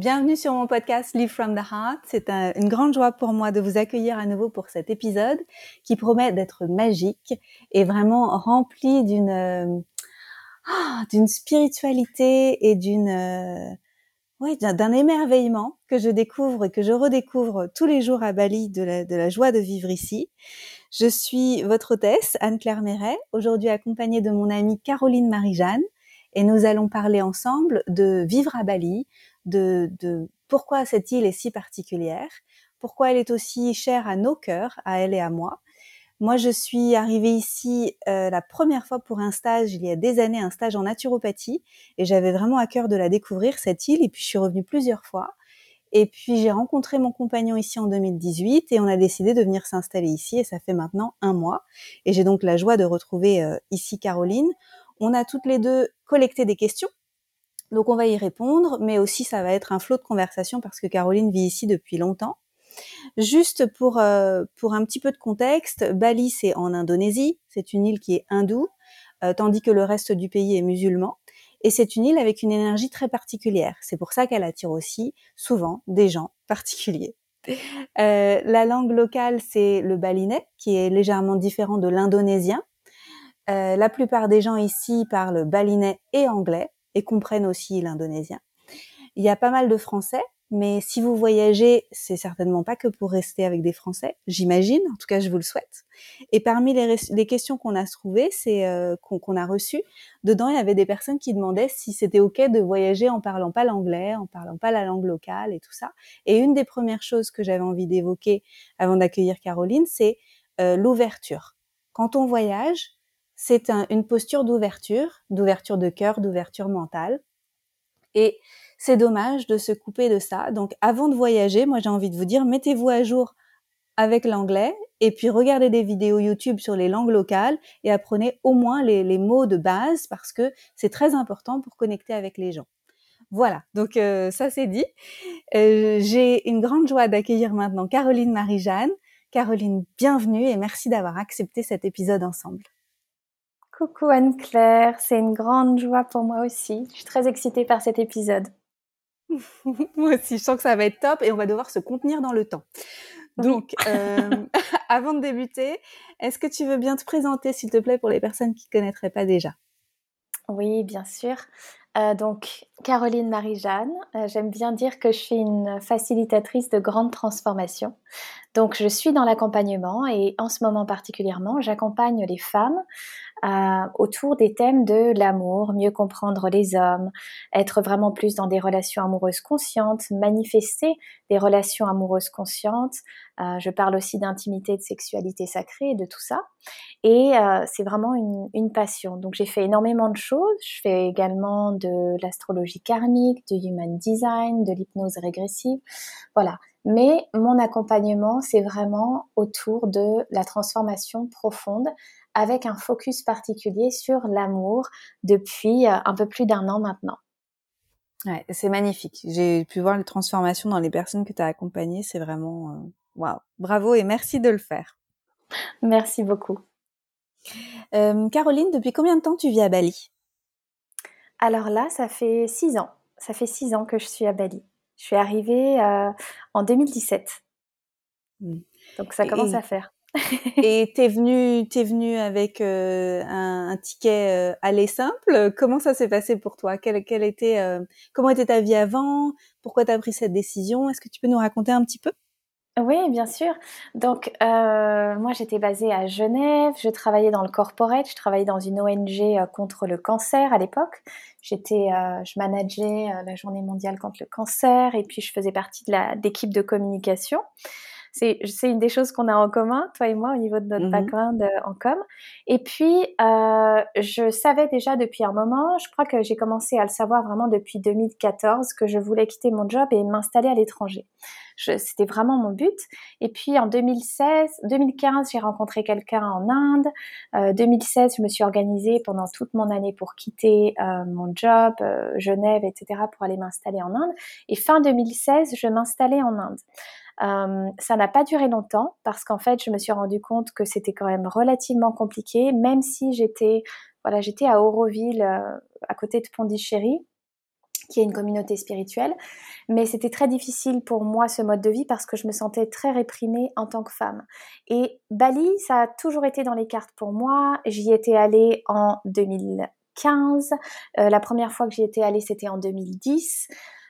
Bienvenue sur mon podcast Live from the Heart. C'est une grande joie pour moi de vous accueillir à nouveau pour cet épisode qui promet d'être magique et vraiment rempli d'une euh, ah, d'une spiritualité et euh, d'un émerveillement que je découvre et que je redécouvre tous les jours à Bali de la, de la joie de vivre ici. Je suis votre hôtesse Anne-Claire Méret, aujourd'hui accompagnée de mon amie Caroline Marie-Jeanne et nous allons parler ensemble de vivre à Bali, de, pourquoi cette île est si particulière, pourquoi elle est aussi chère à nos cœurs, à elle et à moi. Moi, je suis arrivée ici euh, la première fois pour un stage, il y a des années, un stage en naturopathie, et j'avais vraiment à cœur de la découvrir, cette île, et puis je suis revenue plusieurs fois. Et puis j'ai rencontré mon compagnon ici en 2018 et on a décidé de venir s'installer ici et ça fait maintenant un mois. Et j'ai donc la joie de retrouver euh, ici Caroline. On a toutes les deux collecté des questions donc on va y répondre, mais aussi ça va être un flot de conversation parce que Caroline vit ici depuis longtemps. Juste pour euh, pour un petit peu de contexte, Bali c'est en Indonésie, c'est une île qui est hindoue, euh, tandis que le reste du pays est musulman. Et c'est une île avec une énergie très particulière. C'est pour ça qu'elle attire aussi souvent des gens particuliers. Euh, la langue locale, c'est le balinais, qui est légèrement différent de l'indonésien. la plupart des gens ici parlent balinais et anglais et comprennent aussi l'indonésien. Il y a pas mal de Français, mais si vous voyagez, c'est certainement pas que pour rester avec des Français, j'imagine. En tout cas, je vous le souhaite. Et parmi les, questions qu'on a trouvées, c'est euh, qu'on a reçues, dedans il y avait des personnes qui demandaient si c'était ok de voyager en parlant pas l'anglais, en parlant pas la langue locale et tout ça. Et une des premières choses que j'avais envie d'évoquer avant d'accueillir Caroline, c'est euh, l'ouverture. Quand on voyage, c'est une posture d'ouverture, d'ouverture de cœur, d'ouverture mentale. Et c'est dommage de se couper de ça. Donc avant de voyager, moi j'ai envie de vous dire, mettez-vous à jour avec l'anglais et puis regardez des vidéos YouTube sur les langues locales et apprenez au moins les, mots de base parce que c'est très important pour connecter avec les gens. Voilà, donc euh, ça c'est dit. Euh, j'ai une grande joie d'accueillir maintenant Caroline Marie-Jeanne. Caroline, bienvenue et merci d'avoir accepté cet épisode ensemble. Coucou Anne-Claire, c'est une grande joie pour moi aussi. Je suis très excitée par cet épisode. moi aussi, je sens que ça va être top et on va devoir se contenir dans le temps. Donc, euh, avant de débuter, est-ce que tu veux bien te présenter, s'il te plaît, pour les personnes qui ne connaîtraient pas déjà? Oui, bien sûr. Euh, donc, Caroline Marie-Jeanne, euh, j'aime bien dire que je suis une facilitatrice de grandes transformations. Donc, je suis dans l'accompagnement et en ce moment particulièrement, j'accompagne les femmes euh, autour des thèmes de l'amour, mieux comprendre les hommes, être vraiment plus dans des relations amoureuses conscientes, manifester des relations amoureuses conscientes. Euh, je parle aussi d'intimité, de sexualité sacrée, de tout ça. Et euh, c'est vraiment une, une, passion. Donc j'ai fait énormément de choses. Je fais également de l'astrologie karmique, du human design, de l'hypnose régressive. Voilà. Mais mon accompagnement, c'est vraiment autour de la transformation profonde avec un focus particulier sur l'amour depuis euh, un peu plus d'un an maintenant. Ouais, c'est magnifique. J'ai pu voir les transformations dans les personnes que tu as accompagnées. C'est vraiment euh, waouh. Bravo et merci de le faire. Merci beaucoup. Euh, Caroline, depuis combien de temps tu vis à Bali? Alors là, ça fait six ans. Ça fait six ans que je suis à Bali. Je suis arrivée en 2017. Mmh. Donc ça commence à faire. et t'es venu, t'es venu avec euh, un, ticket euh, aller simple? Comment ça s'est passé pour toi? Quelle, était, euh, comment était ta vie avant? Pourquoi t'as pris cette décision? Est-ce que tu peux nous raconter un petit peu? Oui, bien sûr. Donc, moi, j'étais basée à Genève. Je travaillais dans le corporate. Je travaillais dans une ONG contre le cancer à l'époque. J'étais, je manageais la Journée mondiale contre le cancer et puis je faisais partie de l'équipe de communication c'est une des choses qu'on a en commun, toi et moi, au niveau de notre mmh background euh, en com. Et puis, euh, je savais déjà depuis un moment, je crois que j'ai commencé à le savoir vraiment depuis 2014, que je voulais quitter mon job et m'installer à l'étranger. C'était vraiment mon but. Et puis en 2016, 2015, j'ai rencontré quelqu'un en Inde. Euh, 2016, je me suis organisée pendant toute mon année pour quitter euh, mon job, euh, Genève, etc., pour aller m'installer en Inde. Et fin 2016, je m'installais en Inde. Euh, ça n'a pas duré longtemps parce qu'en fait, je me suis rendu compte que c'était quand même relativement compliqué, même si j'étais voilà, j'étais à Auroville, euh, à côté de Pondichéry, qui est une communauté spirituelle. Mais c'était très difficile pour moi ce mode de vie parce que je me sentais très réprimée en tant que femme. Et Bali, ça a toujours été dans les cartes pour moi. J'y étais allée en 2015. Euh, la première fois que j'y étais allée, c'était en 2010.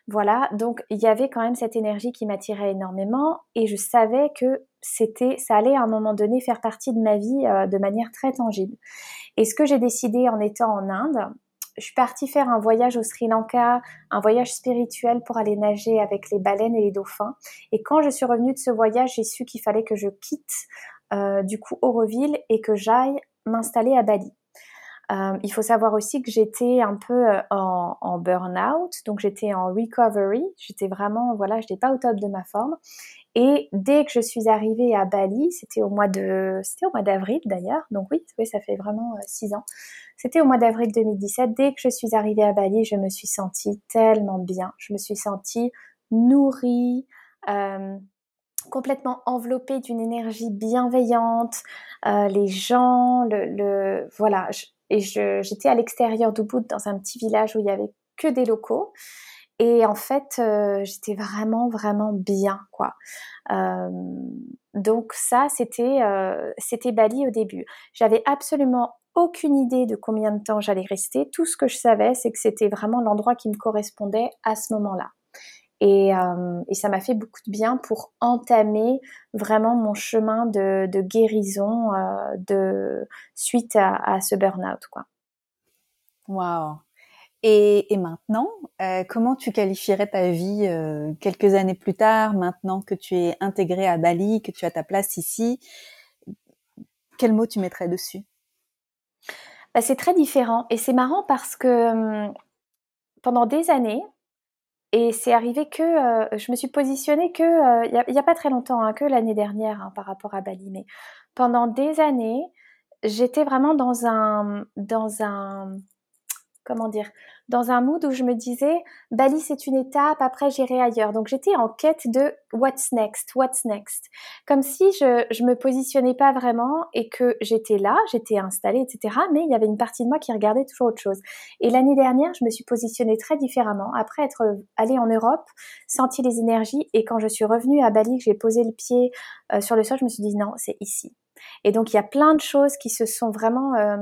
Voilà, donc il y avait quand même cette énergie qui m'attirait énormément et je savais que c'était, ça allait à un moment donné faire partie de ma vie euh, de manière très tangible. Et ce que j'ai décidé en étant en Inde, je suis partie faire un voyage au Sri Lanka, un voyage spirituel pour aller nager avec les baleines et les dauphins. Et quand je suis revenue de ce voyage, j'ai su qu'il fallait que je quitte euh, du coup Auroville et que j'aille m'installer à Bali. Euh, il faut savoir aussi que j'étais un peu euh, en, burn-out, donc j'étais en recovery. J'étais vraiment, voilà, je n'étais pas au top de ma forme. Et dès que je suis arrivée à Bali, c'était au mois de, c'était au mois d'avril d'ailleurs, donc oui, oui, ça fait vraiment six ans. C'était au mois d'avril 2017. Dès que je suis arrivée à Bali, je me suis sentie tellement bien. Je me suis sentie nourrie, euh, complètement enveloppée d'une énergie bienveillante. Euh, les gens, le, le voilà. Et j'étais à l'extérieur d'Ubud, dans un petit village où il y avait que des locaux. Et en fait, euh, j'étais vraiment, vraiment bien, quoi. Euh, donc ça, c'était, euh, c'était Bali au début. J'avais absolument aucune idée de combien de temps j'allais rester. Tout ce que je savais, c'est que c'était vraiment l'endroit qui me correspondait à ce moment-là. Et, euh, et, ça m'a fait beaucoup de bien pour entamer vraiment mon chemin de, de guérison euh, de suite à, à ce burn-out. Waouh. Et, et, maintenant, euh, comment tu qualifierais ta vie quelques années plus tard, maintenant que tu es intégrée à Bali, que tu as ta place ici? Quel mot tu mettrais dessus? Bah, c'est très différent. Et c'est marrant parce que hum, pendant des années, et c'est arrivé que euh, je me suis positionnée que euh, il n'y a, pas très longtemps, hein, que l'année dernière hein, par rapport à Bali, mais pendant des années, j'étais vraiment dans un dans un comment dire, dans un mood où je me disais, Bali c'est une étape, après j'irai ailleurs. Donc j'étais en quête de what's next, what's next. Comme si je, je me positionnais pas vraiment et que j'étais là, j'étais installée, etc. Mais il y avait une partie de moi qui regardait toujours autre chose. Et l'année dernière, je me suis positionnée très différemment. Après être allée en Europe, senti les énergies et quand je suis revenue à Bali, que j'ai posé le pied euh, sur le sol, je me suis dit non, c'est ici. Et donc il y a plein de choses qui se sont vraiment euh,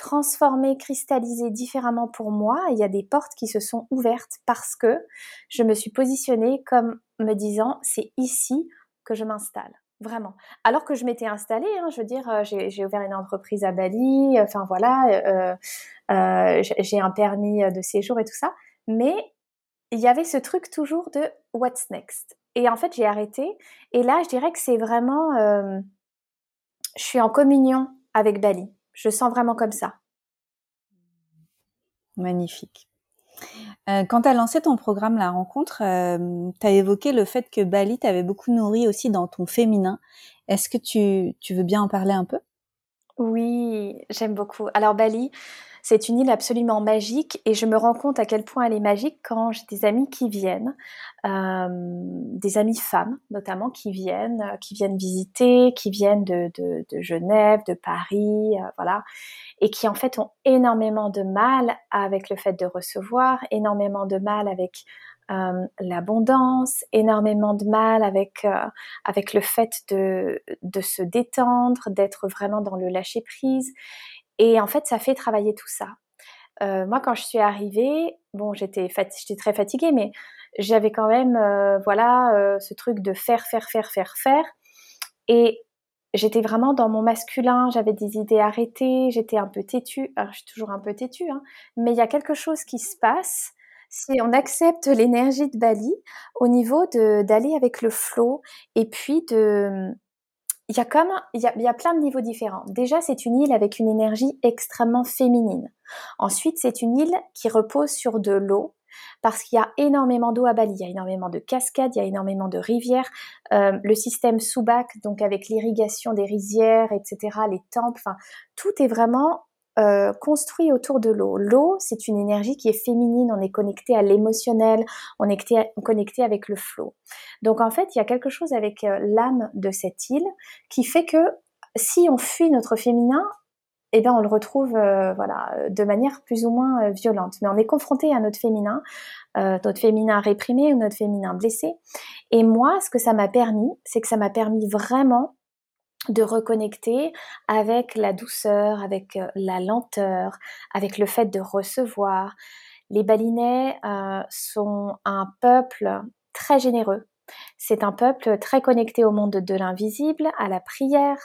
transformé, cristallisé différemment pour moi. Il y a des portes qui se sont ouvertes parce que je me suis positionnée comme me disant c'est ici que je m'installe. Vraiment. Alors que je m'étais installée, hein, je veux dire, euh, j'ai ouvert une entreprise à Bali, euh, enfin voilà, euh, j'ai un permis de séjour et tout ça, mais il y avait ce truc toujours de what's next? Et en fait, j'ai arrêté. Et là, je dirais que c'est vraiment, je suis en communion avec Bali. Je sens vraiment comme ça. Magnifique. Euh, quand tu as lancé ton programme La Rencontre, euh, tu as évoqué le fait que Bali t'avait beaucoup nourri aussi dans ton féminin. Est-ce que tu, tu veux bien en parler un peu? Oui, j'aime beaucoup. Alors Bali, c'est une île absolument magique et je me rends compte à quel point elle est magique quand j'ai des amis qui viennent, euh, des amis femmes notamment qui viennent, euh, qui viennent visiter, qui viennent de, Genève, de Paris, euh, voilà, et qui en fait ont énormément de mal avec le fait de recevoir, énormément de mal avec l'abondance, énormément de mal avec le fait de de se détendre, d'être vraiment dans le lâcher prise. Et en fait, ça fait travailler tout ça. Euh, moi, quand je suis arrivée, bon, j'étais très fatiguée, mais j'avais quand même, euh, voilà, euh, ce truc de faire, faire, faire, faire, faire. Et j'étais vraiment dans mon masculin, j'avais des idées arrêtées, j'étais un peu têtue. Alors, je suis toujours un peu têtue, hein, mais il y a quelque chose qui se passe si on accepte l'énergie de Bali au niveau d'aller avec le flot et puis de il y a comme il y a, plein de niveaux différents. Déjà, c'est une île avec une énergie extrêmement féminine. Ensuite, c'est une île qui repose sur de l'eau parce qu'il y a énormément d'eau à Bali, il y a énormément de cascades, il y a énormément de rivières. Euh, le système Subak, donc avec l'irrigation des rizières, etc., les temples, tout est vraiment euh, construit autour de l'eau. L'eau, c'est une énergie qui est féminine, on est connecté à l'émotionnel, on est connecté avec le flot. Donc en fait, il y a quelque chose avec euh, l'âme de cette île qui fait que si on fuit notre féminin, eh ben on le retrouve voilà de manière plus ou moins violente. Mais on est confronté à notre féminin, notre féminin réprimé ou notre féminin blessé. Et moi, ce que ça m'a permis, c'est que ça m'a permis vraiment de reconnecter avec la douceur, avec la lenteur, avec le fait de recevoir. Les balinais sont un peuple très généreux. C'est un peuple très connecté au monde de l'invisible, à la prière.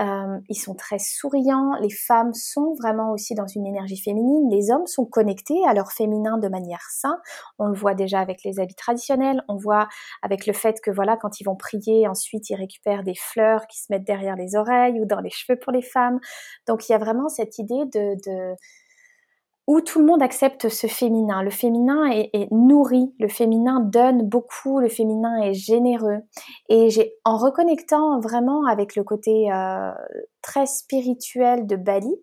Euh, ils sont très souriants. Les femmes sont vraiment aussi dans une énergie féminine. Les hommes sont connectés à leur féminin de manière saine. On le voit déjà avec les habits traditionnels. On voit avec le fait que voilà, quand ils vont prier, ensuite ils récupèrent des fleurs qui se mettent derrière les oreilles ou dans les cheveux pour les femmes. Donc il y a vraiment cette idée de, de où tout le monde accepte ce féminin. Le féminin est, nourri, le féminin donne beaucoup, le féminin est généreux. Et j'ai, en reconnectant vraiment avec le côté euh, très spirituel de Bali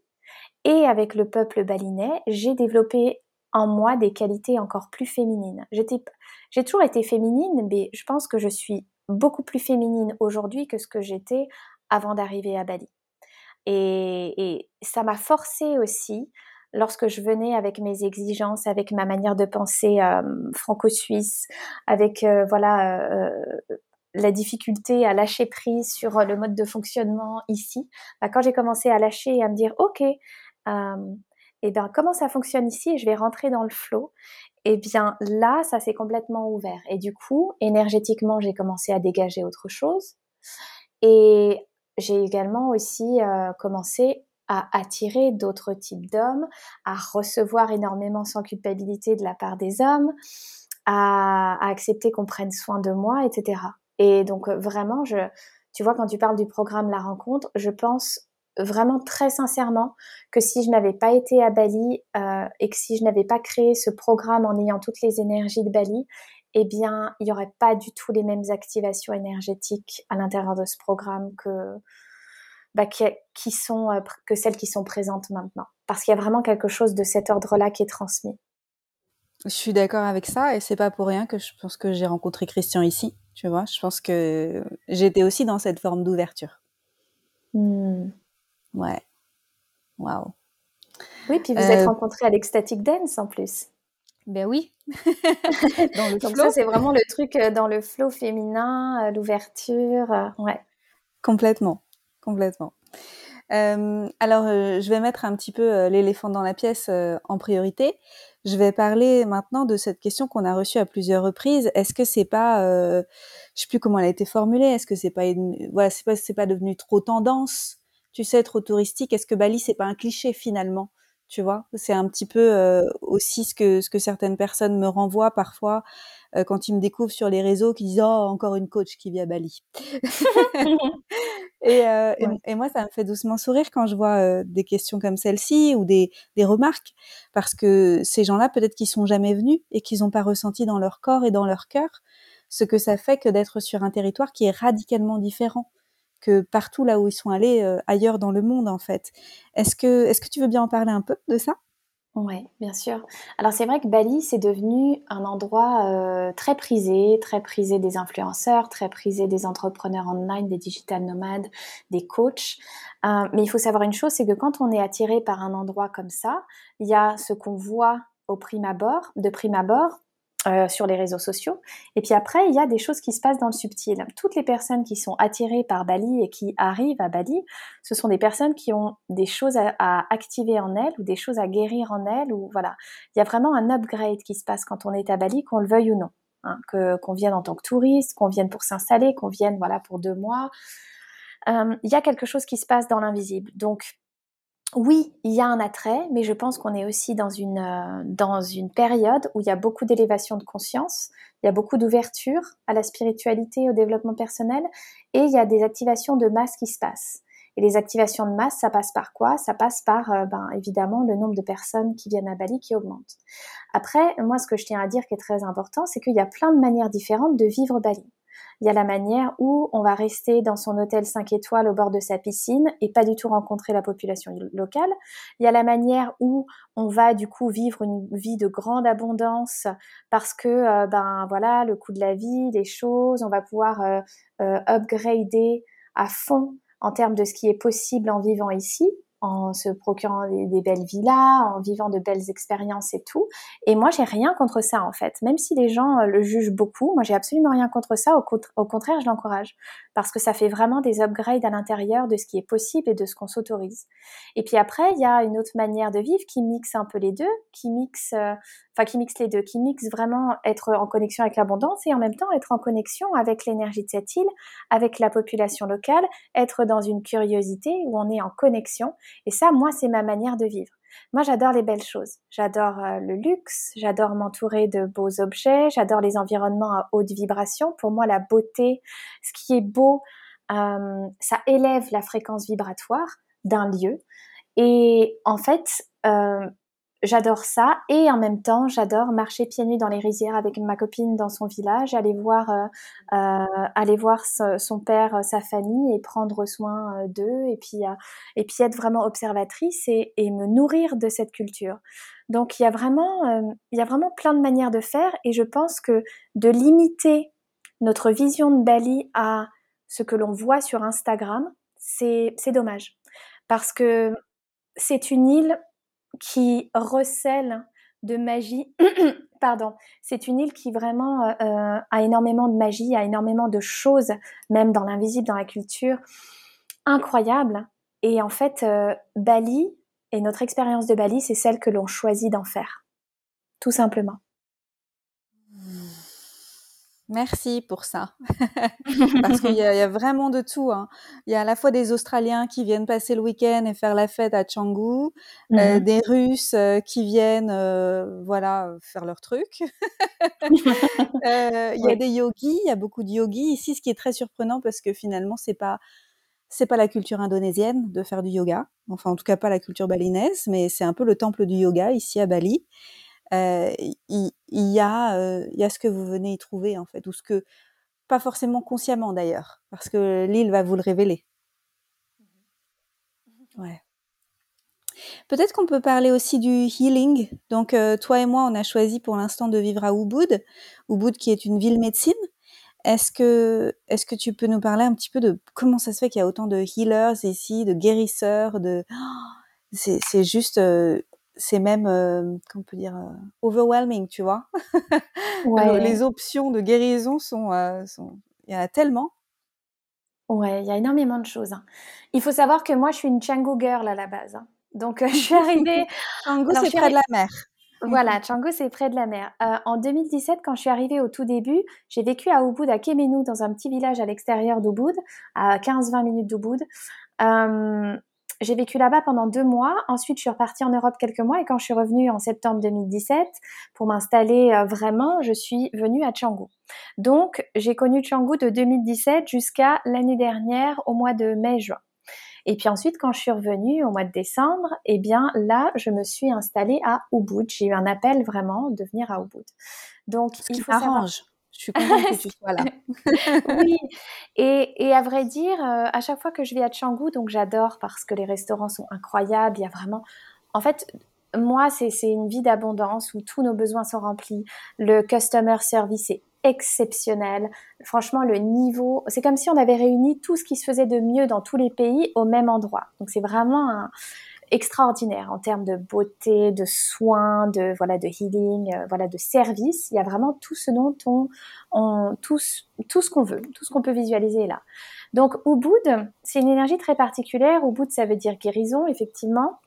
et avec le peuple balinais, j'ai développé en moi des qualités encore plus féminines. J'ai toujours été féminine, mais je pense que je suis beaucoup plus féminine aujourd'hui que ce que j'étais avant d'arriver à Bali. Et, et ça m'a forcé aussi lorsque je venais avec mes exigences, avec ma manière de penser euh, franco-suisse, avec euh, voilà euh, la difficulté à lâcher prise sur le mode de fonctionnement ici, bah, quand j'ai commencé à lâcher et à me dire ok, et bien comment ça fonctionne ici, je vais rentrer dans le flot. Et eh bien là, ça s'est complètement ouvert. Et du coup, énergétiquement, j'ai commencé à dégager autre chose. Et j'ai également aussi commencé à attirer d'autres types d'hommes, à recevoir énormément sans culpabilité de la part des hommes, à, accepter qu'on prenne soin de moi, etc. Et donc euh, vraiment, je, tu vois, quand tu parles du programme La Rencontre, je pense vraiment très sincèrement que si je n'avais pas été à Bali euh, et que si je n'avais pas créé ce programme en ayant toutes les énergies de Bali, eh bien, il n'y aurait pas du tout les mêmes activations énergétiques à l'intérieur de ce programme que, bah, qui, sont euh, que celles qui sont présentes maintenant. Parce qu'il y a vraiment quelque chose de cet ordre-là qui est transmis. Je suis d'accord avec ça et c'est pas pour rien que je pense que j'ai rencontré Christian ici. Tu vois, je pense que j'étais aussi dans cette forme d'ouverture. Hmm. Ouais. Waouh. Oui, puis vous êtes euh, rencontrés à l'Ecstatic Dance en plus. Ben oui. dans le Donc ça, c'est vraiment le truc euh, dans le flow féminin, l'ouverture. Ouais. Complètement complètement. Euh, alors, euh, je vais mettre un petit peu euh, l'éléphant dans la pièce en priorité. Je vais parler maintenant de cette question qu'on a reçue à plusieurs reprises. Est-ce que c'est pas, je sais plus comment elle a été formulée. Est-ce que c'est pas, voilà, c'est pas, c'est pas devenu trop tendance, tu sais, trop touristique? Est-ce que Bali c'est pas un cliché finalement? Tu vois? C'est un petit peu aussi ce que ce que certaines personnes me renvoient parfois quand ils me découvrent sur les réseaux, qui disent oh encore une coach qui vit à Bali. et, et, moi ça me fait doucement sourire quand je vois des questions comme celle-ci ou des, des remarques parce que ces gens-là peut-être qu'ils sont jamais venus et qu'ils n'ont pas ressenti dans leur corps et dans leur cœur ce que ça fait que d'être sur un territoire qui est radicalement différent que partout là où ils sont allés euh, ailleurs dans le monde en fait. Est-ce que, est-ce que tu veux bien en parler un peu de ça? Oui, bien sûr. Alors c'est vrai que Bali, c'est devenu un endroit euh, très prisé, très prisé des influenceurs, très prisé des entrepreneurs online, des digital nomades, des coachs. Euh, mais il faut savoir une chose, c'est que quand on est attiré par un endroit comme ça, il y a ce qu'on voit au prime abord, de prime abord, euh, sur les réseaux sociaux. Et puis après, il y a des choses qui se passent dans le subtil. Toutes les personnes qui sont attirées par Bali et qui arrivent à Bali, ce sont des personnes qui ont des choses à, activer en elles ou des choses à guérir en elles. Ou voilà, il y a vraiment un upgrade qui se passe quand on est à Bali, qu'on le veuille ou non. Hein, que qu'on vienne en tant que touriste, qu'on vienne pour s'installer, qu'on vienne voilà pour deux mois. Euh, il y a quelque chose qui se passe dans l'invisible. Donc oui, il y a un attrait, mais je pense qu'on est aussi dans une, euh, dans une période où il y a beaucoup d'élévation de conscience, il y a beaucoup d'ouverture à la spiritualité, au développement personnel, et il y a des activations de masse qui se passent. Et les activations de masse, ça passe par quoi? Ça passe par, euh, ben, évidemment, le nombre de personnes qui viennent à Bali qui augmente. Après, moi, ce que je tiens à dire qui est très important, c'est qu'il y a plein de manières différentes de vivre Bali. Il y a la manière où on va rester dans son hôtel 5 étoiles au bord de sa piscine et pas du tout rencontrer la population locale. Il y a la manière où on va du coup vivre une vie de grande abondance parce que euh, ben voilà le coût de la vie, les choses, on va pouvoir euh, euh, upgrader à fond en termes de ce qui est possible en vivant ici en se procurant des, belles villas, en vivant de belles expériences et tout. Et moi, j'ai rien contre ça en fait. Même si les gens euh, le jugent beaucoup, moi, j'ai absolument rien contre ça. Au, au contraire, je l'encourage parce que ça fait vraiment des upgrades à l'intérieur de ce qui est possible et de ce qu'on s'autorise. Et puis après, il y a une autre manière de vivre qui mixe un peu les deux, qui mixe, euh, enfin qui mixe les deux, qui mixe vraiment être en connexion avec l'abondance et en même temps être en connexion avec l'énergie de cette île, avec la population locale, être dans une curiosité où on est en connexion. Et ça, moi, c'est ma manière de vivre. Moi, j'adore les belles choses. J'adore euh, le luxe, j'adore m'entourer de beaux objets, j'adore les environnements à haute vibration. Pour moi, la beauté, ce qui est beau, euh, ça élève la fréquence vibratoire d'un lieu. Et en fait, euh, j'adore ça et en même temps j'adore marcher pieds nus dans les rizières avec ma copine dans son village, aller voir, euh, euh aller voir son père, sa famille et prendre soin euh, d'eux et puis euh, et puis être vraiment observatrice et, me nourrir de cette culture. Donc il y a vraiment il y a vraiment plein de manières de faire et je pense que de limiter notre vision de Bali à ce que l'on voit sur Instagram, c'est dommage parce que c'est une île qui recèle de magie. Pardon, c'est une île qui vraiment euh, euh, a énormément de magie, a énormément de choses, même dans l'invisible, dans la culture, incroyable. Et en fait, euh, Bali et notre expérience de Bali, c'est celle que l'on choisit d'en faire, tout simplement. Merci pour ça. Parce qu'il y, a vraiment de tout. Hein. Il y a à la fois des Australiens qui viennent passer le week-end et faire la fête à Canggu, euh, mmh des Russes euh, qui viennent euh, voilà, faire leur truc. il y a des yogis, il y a beaucoup de yogis. Ici, ce qui est très surprenant parce que finalement, c'est pas c'est pas la culture indonésienne de faire du yoga, enfin en tout cas pas la culture balinaise, mais c'est un peu le temple du yoga ici à Bali. Euh, il, y a, euh, il y a ce que vous venez y trouver en fait, ou ce que pas forcément consciemment d'ailleurs, parce que l'île va vous le révéler. Mmh ouais. Peut-être qu'on peut parler aussi du healing. Donc, euh, toi et moi, on a choisi pour l'instant de vivre à Ubud, Ubud qui est une ville médecine. Est-ce que, est-ce que tu peux nous parler un petit peu de comment ça se fait qu'il y a autant de healers ici, de guérisseurs, de, c'est, c'est juste c'est même, euh, comment on peut dire, euh, overwhelming, tu vois? les options de guérison euh, sont, il y en a tellement. Ouais, il y a énormément de choses. Hein. Il faut savoir que moi, je suis une Changu girl à la base. Hein. Donc, je suis arrivée. Changu, c'est près de la mer. Voilà, Changu, c'est près de la mer. en 2017, quand je suis arrivée au tout début, j'ai vécu à Ubud, à Kemenu, dans un petit village à l'extérieur d'Ubud, à 15-20 minutes d'Ubud. J'ai vécu là-bas pendant deux mois. Ensuite, je suis repartie en Europe quelques mois et quand je suis revenue en septembre 2017 pour m'installer euh, vraiment, je suis venue à Canggu. Donc, j'ai connu Canggu de 2017 jusqu'à l'année dernière au mois de mai-juin. Et puis ensuite, quand je suis revenue au mois de décembre, eh bien là, je me suis installée à Ubud. J'ai eu un appel vraiment de venir à Ubud. Donc, il faut arrange. Je suis contente que tu sois là. oui, et, et, à vrai dire, euh, à chaque fois que je vais à Canggu, donc j'adore parce que les restaurants sont incroyables, il y a vraiment... En fait, moi, c'est une vie d'abondance où tous nos besoins sont remplis. Le customer service est exceptionnel. Franchement, le niveau, c'est comme si on avait réuni tout ce qui se faisait de mieux dans tous les pays au même endroit. Donc c'est vraiment un, extraordinaire en termes de beauté, de soins, de voilà, de healing, euh, voilà, de service. Il y a vraiment tout ce dont on, tout, tout ce qu'on veut, tout ce qu'on peut visualiser là. Donc Ubud, c'est une énergie très particulière. Ubud, ça veut dire guérison, effectivement.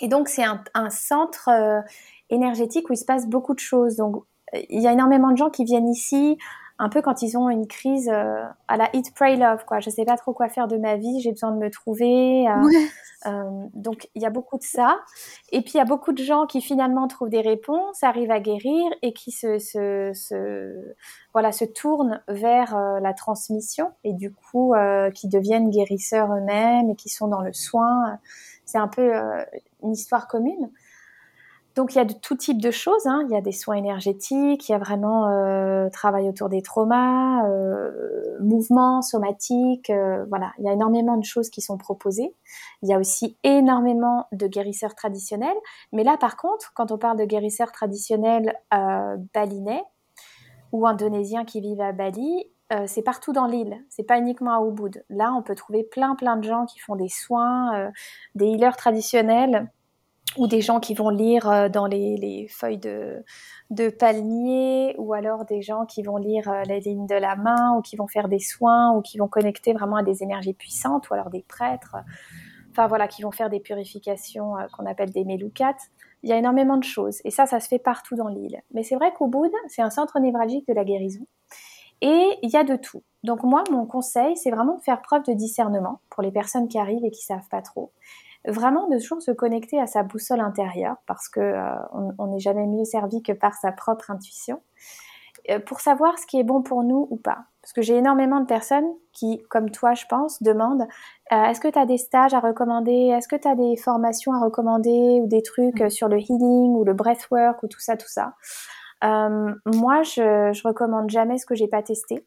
Et donc c'est un, centre euh, énergétique où il se passe beaucoup de choses. Donc il y a énormément de gens qui viennent ici un peu quand ils ont une crise euh, à la Eat, Pray, Love, quoi. Je sais pas trop quoi faire de ma vie, j'ai besoin de me trouver. Euh, euh, donc il y a beaucoup de ça. Et puis il y a beaucoup de gens qui finalement trouvent des réponses, arrivent à guérir et qui se, se, se voilà, se tournent vers la transmission et du coup qui deviennent guérisseurs eux-mêmes et qui sont dans le soin. C'est un peu une histoire commune. Donc il y a de tout type de choses. Hein. Il y a des soins énergétiques, il y a vraiment euh, travail autour des traumas, euh, mouvements somatiques. Euh, voilà, il y a énormément de choses qui sont proposées. Il y a aussi énormément de guérisseurs traditionnels. Mais là, par contre, quand on parle de guérisseurs traditionnels balinais ou indonésiens qui vivent à Bali, c'est partout dans l'île, c'est pas uniquement à Ubud. Là, on peut trouver plein plein de gens qui font des soins, des healers traditionnels ou des gens qui vont lire euh, dans les, feuilles de, de, palmier ou alors des gens qui vont lire les lignes de la main ou qui vont faire des soins ou qui vont connecter vraiment à des énergies puissantes ou alors des prêtres. Enfin voilà, qui vont faire des purifications qu'on appelle des meloukats. Il y a énormément de choses et ça, ça se fait partout dans l'île. Mais c'est vrai qu'Ubud, c'est un centre névralgique de la guérison. Et il y a de tout. Donc moi, mon conseil, c'est vraiment de faire preuve de discernement pour les personnes qui arrivent et qui savent pas trop. Vraiment de toujours se connecter à sa boussole intérieure parce que euh, on n'est jamais mieux servi que par sa propre intuition euh, pour savoir ce qui est bon pour nous ou pas. Parce que j'ai énormément de personnes qui, comme toi, je pense, demandent euh, est-ce que tu as des stages à recommander? Est-ce que tu as des formations à recommander ou des trucs mmh. sur le healing ou le breathwork ou tout ça, tout ça? Euh, moi, je, je recommande jamais ce que j'ai pas testé.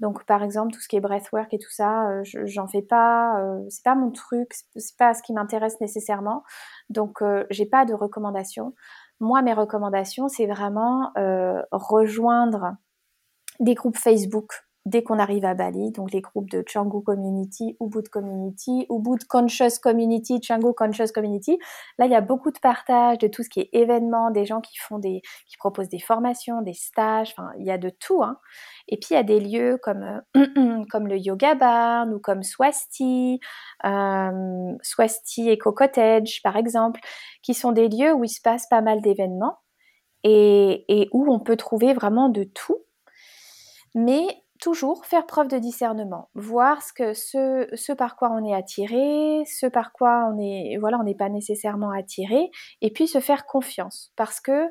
Donc, par exemple, tout ce qui est breathwork et tout ça, euh, j'en fais pas. Euh, c'est pas mon truc, c'est pas ce qui m'intéresse nécessairement. Donc, euh, j'ai pas de recommandations. Moi, mes recommandations, c'est vraiment euh, rejoindre des groupes Facebook dès qu'on arrive à Bali, donc les groupes de Canggu Community, Ubud Community, Ubud Conscious Community, Canggu Conscious Community. Là, il y a beaucoup de partage de tout ce qui est événements, des gens qui font des, qui proposent des formations, des stages. Enfin, il y a de tout. Hein. Et puis il y a des lieux comme euh, comme le Yoga Barn ou comme Swasti, euh, Swasti Eco Cottage par exemple, qui sont des lieux où il se passe pas mal d'événements et, et où on peut trouver vraiment de tout. Mais toujours faire preuve de discernement, voir ce que ce, ce par quoi on est attiré, ce par quoi on est voilà, on n'est pas nécessairement attiré et puis se faire confiance parce que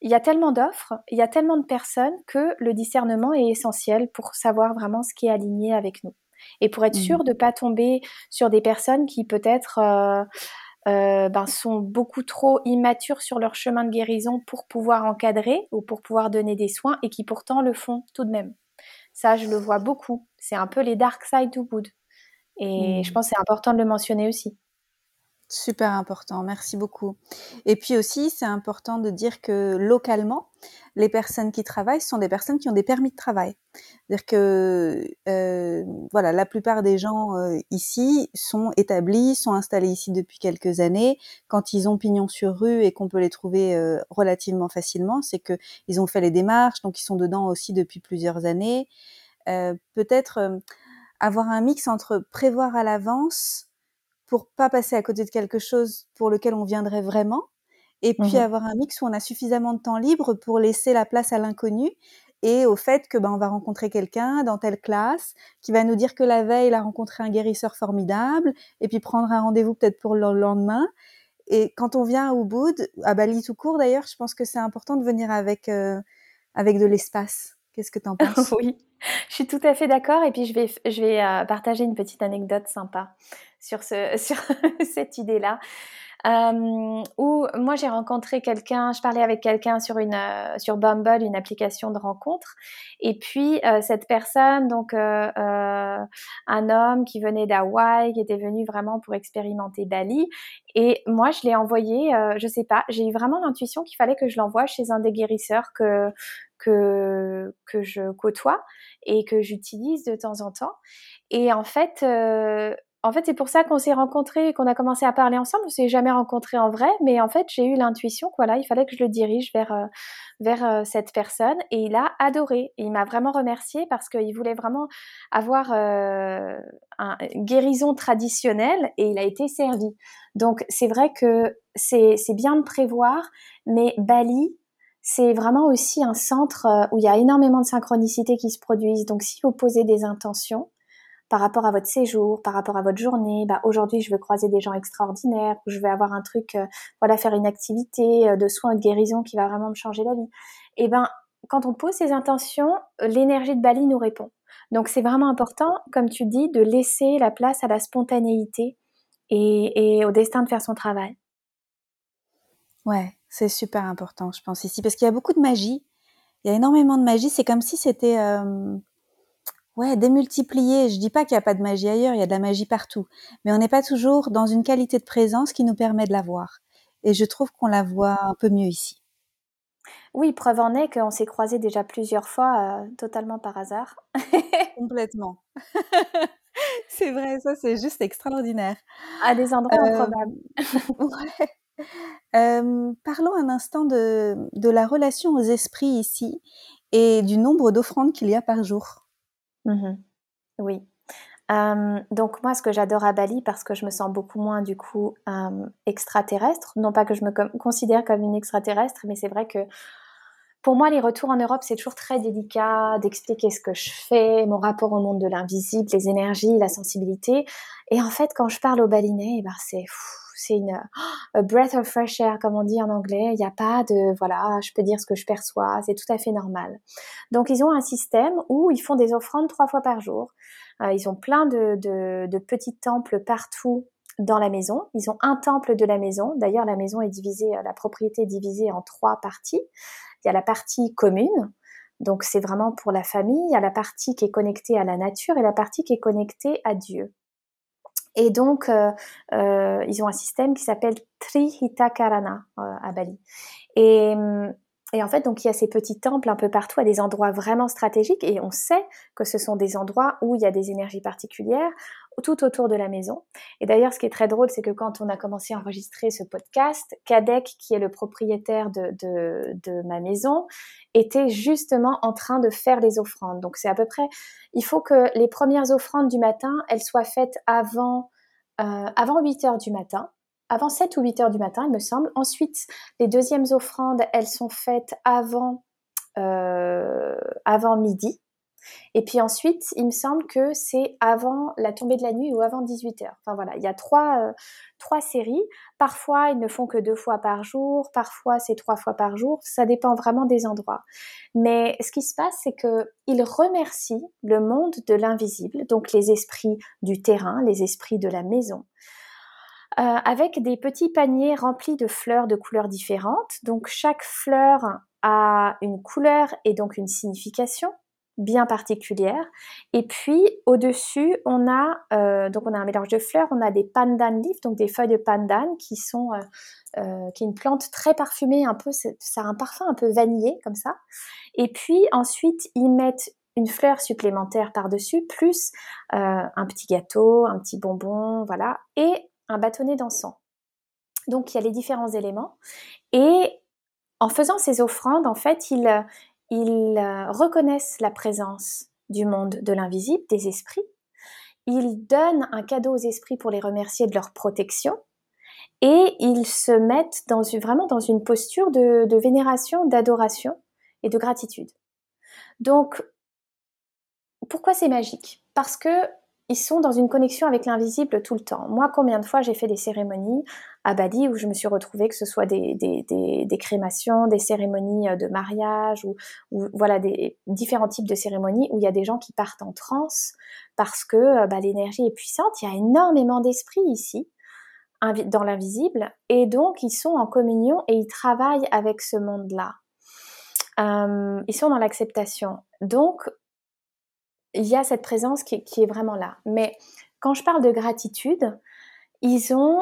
il y a tellement d'offres, il y a tellement de personnes que le discernement est essentiel pour savoir vraiment ce qui est aligné avec nous et pour être sûr mmh. de pas tomber sur des personnes qui peut-être euh, euh, ben, sont beaucoup trop immatures sur leur chemin de guérison pour pouvoir encadrer ou pour pouvoir donner des soins et qui pourtant le font tout de même. Ça, je le vois beaucoup. C'est un peu les dark side to good. Et je hmm. pense que c'est important de le mentionner aussi. Super important, merci beaucoup. Et puis aussi, c'est important de dire que localement, les personnes qui travaillent sont des personnes qui ont des permis de travail. C'est-à-dire que euh, voilà, la plupart des gens euh, ici sont établis, sont installés ici depuis quelques années. Quand ils ont pignon sur rue et qu'on peut les trouver euh, relativement facilement, c'est que ils ont fait les démarches, donc ils sont dedans aussi depuis plusieurs années. Peut-être avoir un mix entre prévoir à l'avance pour pas passer à côté de quelque chose pour lequel on viendrait vraiment, et puis mmh avoir un mix où on a suffisamment de temps libre pour laisser la place à l'inconnu et au fait que ben on va rencontrer quelqu'un dans telle classe qui va nous dire que la veille il a rencontré un guérisseur formidable et puis prendre un rendez-vous peut-être pour le lendemain. Et quand on vient à Ubud, à Bali tout court d'ailleurs, je pense que c'est important de venir avec euh, avec de l'espace. Qu'est-ce que tu en penses? Oui, je suis tout à fait d'accord. Et puis je vais je vais euh, partager une petite anecdote sympa sur, ce, sur cette idée-là. Euh, où moi j'ai rencontré quelqu'un, je parlais avec quelqu'un sur une euh, sur Bumble, une application de rencontre, et puis euh, cette personne, donc un homme qui venait d'Hawaï, qui était venu vraiment pour expérimenter Bali, et moi je l'ai envoyé, je sais pas, j'ai eu vraiment l'intuition qu'il fallait que je l'envoie chez un des guérisseurs que que que je côtoie et que j'utilise de temps en temps, et en fait en fait, c'est pour ça qu'on s'est rencontrés et qu'on a commencé à parler ensemble. On s'est jamais rencontrés en vrai, mais en fait, j'ai eu l'intuition que voilà, il fallait que je le dirige vers euh, vers euh, cette personne et il a adoré. Et il m'a vraiment remercié parce qu'il voulait vraiment avoir euh, une guérison traditionnelle et il a été servi. Donc, c'est vrai que c'est c'est bien de prévoir, mais Bali, c'est vraiment aussi un centre où il y a énormément de synchronicité qui se produisent. Donc, si vous posez des intentions, par rapport à votre séjour, par rapport à votre journée. Bah, aujourd'hui, je veux croiser des gens extraordinaires, je vais avoir un truc, euh, voilà, faire une activité euh, de soins de guérison qui va vraiment me changer la vie. Et eh ben, quand on pose ces intentions, l'énergie de Bali nous répond. Donc, c'est vraiment important, comme tu dis, de laisser la place à la spontanéité et, et au destin de faire son travail. Ouais, c'est super important, je pense ici, parce qu'il y a beaucoup de magie. Il y a énormément de magie. C'est comme si c'était euh, Ouais, démultiplier. Je dis pas qu'il n'y a pas de magie ailleurs, il y a de la magie partout. Mais on n'est pas toujours dans une qualité de présence qui nous permet de la voir. Et je trouve qu'on la voit un peu mieux ici. Oui, preuve en est qu'on s'est croisés déjà plusieurs fois, euh, totalement par hasard. Complètement. c'est vrai, ça c'est juste extraordinaire. À des endroits improbables. parlons un instant de, de la relation aux esprits ici et du nombre d'offrandes qu'il y a par jour. Mmh oui. donc moi, ce que j'adore à Bali, parce que je me sens beaucoup moins du coup extraterrestre, non pas que je me considère comme une extraterrestre, mais c'est vrai que pour moi, les retours en Europe, c'est toujours très délicat d'expliquer ce que je fais, mon rapport au monde de l'invisible, les énergies, la sensibilité. Et en fait, quand je parle au balinais, eh ben c'est c'est une breath of fresh air, comme on dit en anglais. Il n'y a pas de, voilà, je peux dire ce que je perçois, c'est tout à fait normal. Donc, ils ont un système où ils font des offrandes trois fois par jour. Euh, ils ont plein de, de, de petits temples partout dans la maison. Ils ont un temple de la maison. D'ailleurs, la maison est divisée, euh, la propriété est divisée en trois parties. Il y a la partie commune, donc c'est vraiment pour la famille. Il y a la partie qui est connectée à la nature et la partie qui est connectée à Dieu. Et donc, euh, euh, ils ont un système qui s'appelle Trihitakarana euh, à Bali. Et, et en fait, donc il y a ces petits temples un peu partout à des endroits vraiment stratégiques et on sait que ce sont des endroits où il y a des énergies particulières tout autour de la maison. Et d'ailleurs, ce qui est très drôle, c'est que quand on a commencé à enregistrer ce podcast, Kadek, qui est le propriétaire de, de, ma maison, était justement en train de faire les offrandes. Donc c'est à peu près, il faut que les premières offrandes du matin, elles soient faites avant, euh, avant 8 heures du matin avant 7 ou 8 heures du matin, il me semble. Ensuite, les deuxièmes offrandes, elles sont faites avant, euh, avant midi. Et puis ensuite, il me semble que c'est avant la tombée de la nuit ou avant 18 heures. Enfin voilà, il y a trois, euh, trois séries. Parfois, ils ne font que deux fois par jour. Parfois, c'est trois fois par jour. Ça dépend vraiment des endroits. Mais ce qui se passe, c'est que ils remercient le monde de l'invisible, donc les esprits du terrain, les esprits de la maison, euh, avec des petits paniers remplis de fleurs de couleurs différentes. Donc chaque fleur a une couleur et donc une signification bien particulière. Et puis au-dessus, on a euh, donc on a un mélange de fleurs. On a des pandan leaves, donc des feuilles de pandan qui sont euh, qui est une plante très parfumée, un peu ça a un parfum un peu vanillé comme ça. Et puis ensuite ils mettent une fleur supplémentaire par-dessus, plus un petit gâteau, un petit bonbon, voilà, et un bâtonnet d'encens. Donc il y a les différents éléments. Et en faisant ces offrandes, en fait, ils, ils euh, reconnaissent la présence du monde de l'invisible, des esprits. Ils donnent un cadeau aux esprits pour les remercier de leur protection. Et ils se mettent vraiment dans une posture de vénération, d'adoration et de gratitude. Donc, pourquoi c'est magique? Parce que ils sont dans une connexion avec l'invisible tout le temps. Moi, combien de fois j'ai fait des cérémonies à Bali où je me suis retrouvée, que ce soit des, des, crémations, des cérémonies euh, de mariage, ou, voilà, des différents types de cérémonies où il y a des gens qui partent en transe parce que euh, bah, l'énergie est puissante. Il y a énormément d'esprits ici dans l'invisible et donc ils sont en communion et ils travaillent avec ce monde-là. Ils sont dans l'acceptation. Donc il y a cette présence qui, est vraiment là. Mais quand je parle de gratitude, ils ont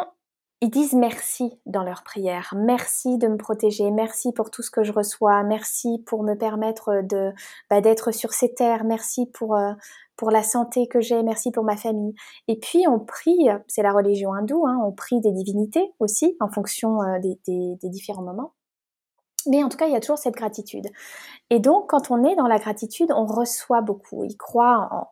ils disent merci dans leur prière. Merci de me protéger, merci pour tout ce que je reçois, merci pour me permettre de bah, d'être sur ces terres, merci pour euh, pour la santé que j'ai, merci pour ma famille. Et puis on prie, c'est la religion hindoue, hein, on prie des divinités aussi en fonction euh, des, des, différents moments. Mais en tout cas, il y a toujours cette gratitude. Et donc, quand on est dans la gratitude, on reçoit beaucoup. Il croit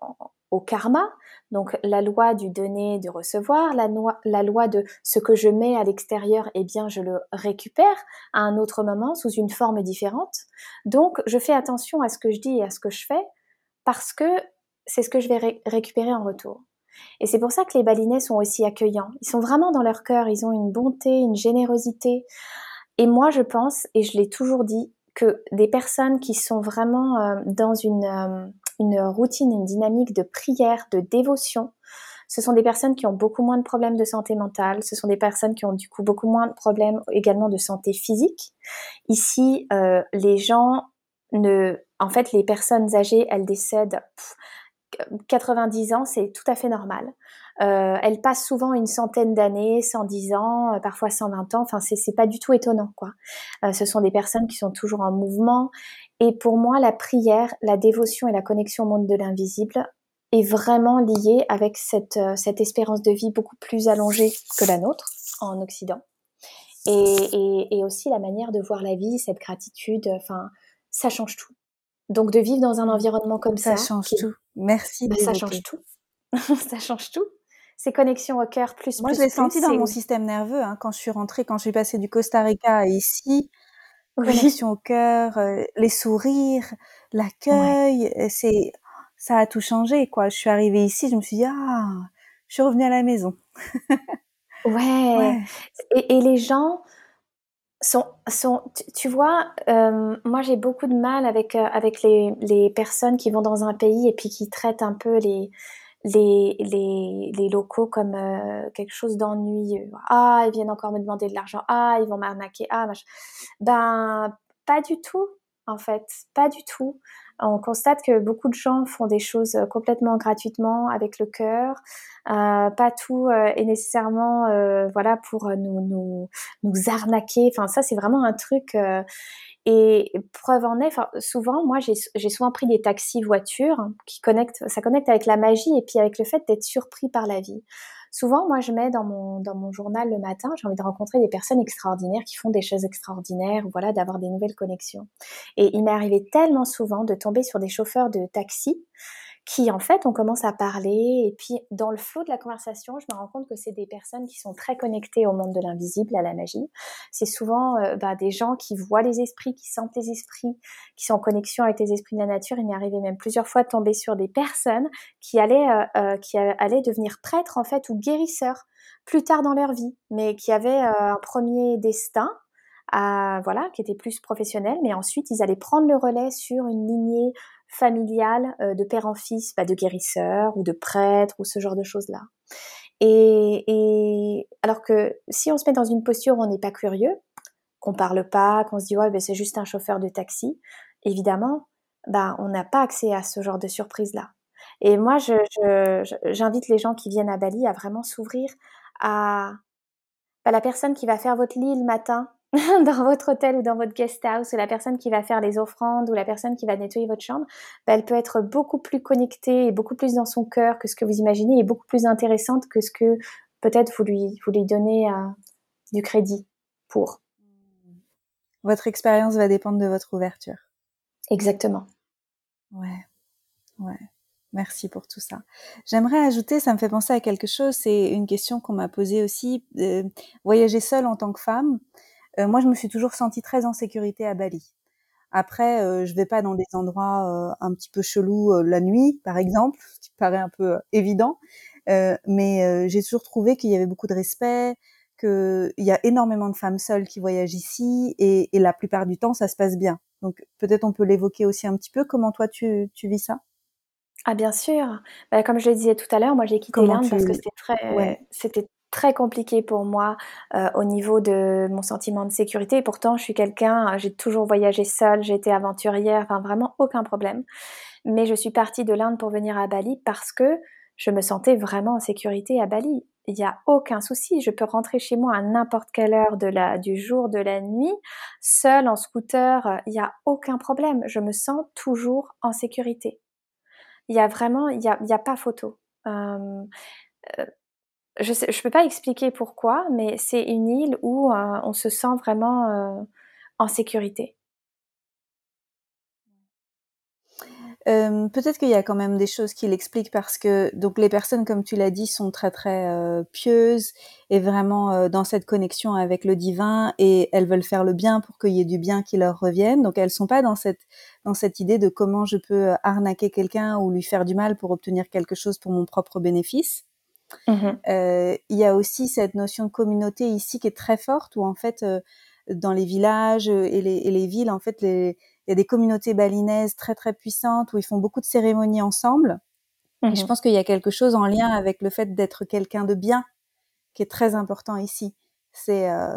au karma, donc la loi du donner, du recevoir, la, loi de ce que je mets à l'extérieur, eh bien, je le récupère à un autre moment sous une forme différente. Donc, je fais attention à ce que je dis et à ce que je fais parce que c'est ce que je vais récupérer en retour. Et c'est pour ça que les balinais sont aussi accueillants. Ils sont vraiment dans leur cœur, ils ont une bonté, une générosité. Et moi, je pense, et je l'ai toujours dit, que des personnes qui sont vraiment euh, dans une, euh, une routine, une dynamique de prière, de dévotion, ce sont des personnes qui ont beaucoup moins de problèmes de santé mentale, ce sont des personnes qui ont du coup beaucoup moins de problèmes également de santé physique. Ici, euh, les gens ne... En fait, les personnes âgées, elles décèdent 90 ans, c'est tout à fait normal. Euh, elles passent souvent une centaine d'années, 110 ans, euh, parfois 120 ans. Enfin, c'est pas du tout étonnant, quoi. Euh, ce sont des personnes qui sont toujours en mouvement. Et pour moi, la prière, la dévotion et la connexion au monde de l'invisible est vraiment liée avec cette, euh, cette espérance de vie beaucoup plus allongée que la nôtre en Occident. Et, et, et aussi la manière de voir la vie, cette gratitude, enfin, ça change tout. Donc de vivre dans un environnement comme ça, ça change tout. Merci. Bah, ça change tout. ça change tout. Ces connexions au cœur plus. Moi, je l'ai senti dans mon système nerveux hein, quand je suis rentrée, quand je suis passée du Costa Rica à ici. Oui. Connexion au cœur, euh, les sourires, l'accueil, ouais. c'est ça a tout changé quoi. Je suis arrivée ici, je me suis dit ah, je suis revenue à la maison. ouais. ouais. Et, et les gens tu, vois, euh, moi j'ai beaucoup de mal avec euh, avec les, les personnes qui vont dans un pays et puis qui traitent un peu les les les, locaux comme euh, quelque chose d'ennuyeux. Ah, ils viennent encore me demander de l'argent. Ah, ils vont m'arnaquer. Ah. Ben pas du tout en fait, pas du tout. On constate que beaucoup de gens font des choses complètement gratuitement avec le cœur. Euh, pas tout euh, est nécessairement euh, voilà pour nous, nous nous arnaquer. Enfin ça c'est vraiment un truc. Euh, et preuve en est, souvent moi j'ai souvent pris des taxis voitures qui connectent, ça connecte avec la magie et puis avec le fait d'être surpris par la vie. Souvent, moi, je mets dans mon, dans mon journal le matin, j'ai envie de rencontrer des personnes extraordinaires qui font des choses extraordinaires, voilà, d'avoir des nouvelles connexions. Et il m'est arrivé tellement souvent de tomber sur des chauffeurs de taxi qui en fait on commence à parler et puis dans le flot de la conversation je me rends compte que c'est des personnes qui sont très connectées au monde de l'invisible à la magie. C'est souvent euh, bah, des gens qui voient les esprits qui sentent les esprits qui sont en connexion avec les esprits de la nature. Il m'est arrivé même plusieurs fois de tomber sur des personnes qui allaient euh, euh, qui allaient devenir prêtres en fait ou guérisseurs plus tard dans leur vie mais qui avaient un premier destin voilà, qui était plus professionnel, mais ensuite ils allaient prendre le relais sur une lignée familiale euh, de père en fils, bah, de guérisseurs ou de prêtres ou ce genre de choses-là. Et, alors que si on se met dans une posture où on n'est pas curieux, qu'on parle pas, qu'on se dit ouais ben c'est juste un chauffeur de taxi, évidemment, bah on n'a pas accès à ce genre de surprise là. Et moi, j'invite je, les gens qui viennent à Bali à vraiment s'ouvrir à bah, la personne qui va faire votre lit le matin dans votre hôtel ou dans votre guest house, ou la personne qui va faire les offrandes ou la personne qui va nettoyer votre chambre, bah, elle peut être beaucoup plus connectée et beaucoup plus dans son cœur que ce que vous imaginez et beaucoup plus intéressante que ce que peut-être vous lui, vous lui donnez euh, du crédit pour. Votre expérience va dépendre de votre ouverture. Exactement. Ouais, ouais. Merci pour tout ça. J'aimerais ajouter, ça me fait penser à quelque chose, c'est une question qu'on m'a posée aussi. Euh, voyager seule en tant que femme, moi, je me suis toujours sentie très en sécurité à Bali. Après, euh, je vais pas dans des endroits euh, un petit peu chelous euh, la nuit, par exemple, ce qui paraît un peu euh, évident. mais j'ai toujours trouvé qu'il y avait beaucoup de respect, qu'il y a énormément de femmes seules qui voyagent ici, et, et la plupart du temps, ça se passe bien. Donc peut-être on peut l'évoquer aussi un petit peu. Comment toi tu, tu vis ça? Ah bien sûr. Bah, comme je le disais tout à l'heure, moi j'ai quitté l'Inde tu... parce que c'était très, ouais. c'était très compliqué pour moi euh, au niveau de mon sentiment de sécurité. Et pourtant, je suis quelqu'un, j'ai toujours voyagé seule, j'ai été aventurière, enfin vraiment aucun problème. Mais je suis partie de l'Inde pour venir à Bali parce que je me sentais vraiment en sécurité à Bali. Il n'y a aucun souci, je peux rentrer chez moi à n'importe quelle heure de la, du jour, de la nuit, seule en scooter, il n'y a aucun problème. Je me sens toujours en sécurité. Il y a vraiment, il n'y a, a pas photo. Euh, euh, je ne peux pas expliquer pourquoi, mais c'est une île où euh, on se sent vraiment euh, en sécurité. Peut-être qu'il y a quand même des choses qui l'expliquent parce que donc les personnes, comme tu l'as dit, sont très très euh, pieuses et vraiment dans cette connexion avec le divin et elles veulent faire le bien pour qu'il y ait du bien qui leur revienne. Donc elles sont pas dans cette dans cette idée de comment je peux arnaquer quelqu'un ou lui faire du mal pour obtenir quelque chose pour mon propre bénéfice. Mmh euh, il y a aussi cette notion de communauté ici qui est très forte, où en fait, euh, dans les villages et les, et les villes, en fait, les, il y a des communautés balinaises très très puissantes où ils font beaucoup de cérémonies ensemble. Mmh je pense qu'il y a quelque chose en lien avec le fait d'être quelqu'un de bien qui est très important ici. C'est euh,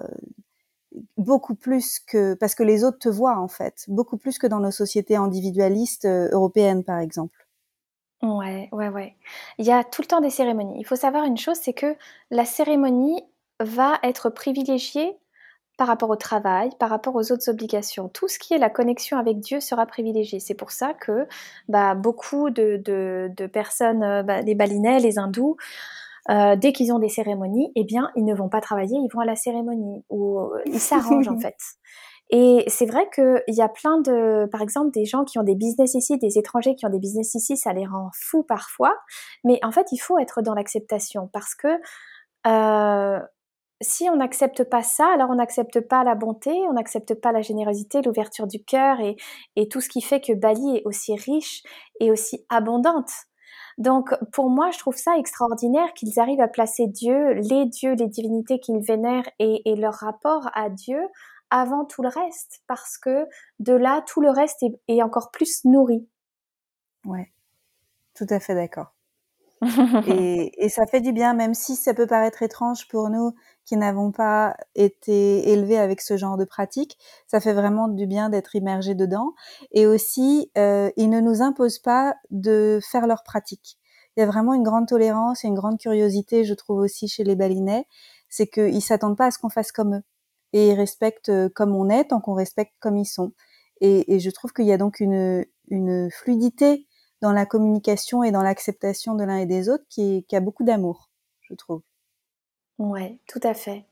beaucoup plus que parce que les autres te voient en fait, beaucoup plus que dans nos sociétés individualistes euh, européennes par exemple. Ouais, ouais, ouais. Il y a tout le temps des cérémonies. Il faut savoir une chose, c'est que la cérémonie va être privilégiée par rapport au travail, par rapport aux autres obligations. Tout ce qui est la connexion avec Dieu sera privilégié. C'est pour ça que bah, beaucoup de, de, personnes, euh, bah, les balinais, les hindous, euh, dès qu'ils ont des cérémonies, eh bien, ils ne vont pas travailler, ils vont à la cérémonie ou euh, ils s'arrangent en fait. Et c'est vrai qu'il y a plein de, par exemple, des gens qui ont des business ici, des étrangers qui ont des business ici, ça les rend fous parfois. Mais en fait, il faut être dans l'acceptation parce que euh, si on n'accepte pas ça, alors on n'accepte pas la bonté, on n'accepte pas la générosité, l'ouverture du cœur et, tout ce qui fait que Bali est aussi riche et aussi abondante. Donc pour moi, je trouve ça extraordinaire qu'ils arrivent à placer Dieu, les dieux, les divinités qu'ils vénèrent et, leur rapport à Dieu avant tout le reste, parce que de là, tout le reste est, est encore plus nourri. Ouais, tout à fait d'accord. et, et, ça fait du bien, même si ça peut paraître étrange pour nous qui n'avons pas été élevés avec ce genre de pratique. Ça fait vraiment du bien d'être immergé dedans. Et aussi, euh, ils ne nous imposent pas de faire leur pratique. Il y a vraiment une grande tolérance et une grande curiosité, je trouve aussi chez les balinais, c'est qu'ils s'attendent pas à ce qu'on fasse comme eux. Et ils respectent comme on est, tant qu'on respecte comme ils sont. Et, je trouve qu'il y a donc une, fluidité dans la communication et dans l'acceptation de l'un et des autres qui, a beaucoup d'amour, je trouve. Ouais, tout à fait.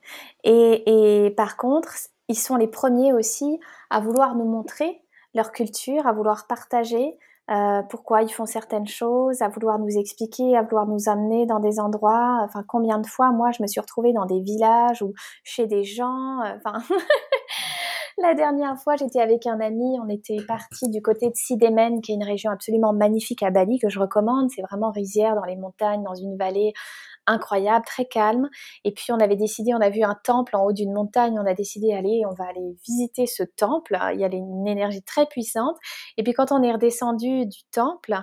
Et, par contre, ils sont les premiers aussi à vouloir nous montrer leur culture, à vouloir partager euh, pourquoi ils font certaines choses, à vouloir nous expliquer, à vouloir nous amener dans des endroits. Enfin, combien de fois, moi, je me suis retrouvée dans des villages ou chez des gens. Euh, enfin, La dernière fois, j'étais avec un ami, on était parti du côté de Sidemen, qui est une région absolument magnifique à Bali, que je recommande. C'est vraiment rizière dans les montagnes, dans une vallée incroyable, très calme. Et puis on avait décidé, on a vu un temple en haut d'une montagne, on a décidé, allez, on va aller visiter ce temple. Il y a une énergie très puissante. Et puis quand on est redescendu du temple,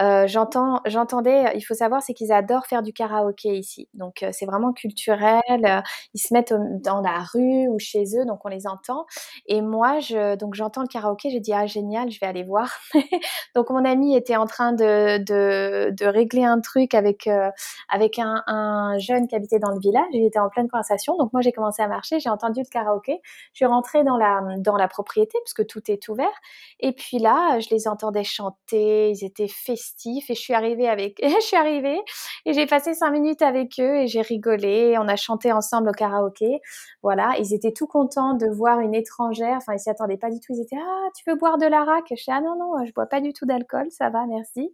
euh, j'entendais, il faut savoir, c'est qu'ils adorent faire du karaoké ici. Donc euh, c'est vraiment culturel. Ils se mettent dans la rue ou chez eux, donc on les entend. Et moi, donc j'entends le karaoké, j'ai dit ah génial, je vais aller voir. donc mon ami était en train de régler un truc avec euh, avec un, un, jeune qui habitait dans le village, il était en pleine conversation, donc moi j'ai commencé à marcher, j'ai entendu le karaoké, je suis rentrée dans la, dans la propriété, puisque tout est ouvert, et puis là, je les entendais chanter, ils étaient festifs, et je suis arrivée avec, je suis arrivée, et j'ai passé cinq minutes avec eux, et j'ai rigolé, on a chanté ensemble au karaoké, voilà, ils étaient tout contents de voir une étrangère, enfin ils s'y attendaient pas du tout, ils étaient, ah, tu veux boire de l'arac Je dis, ah non, non, je bois pas du tout d'alcool, ça va, merci.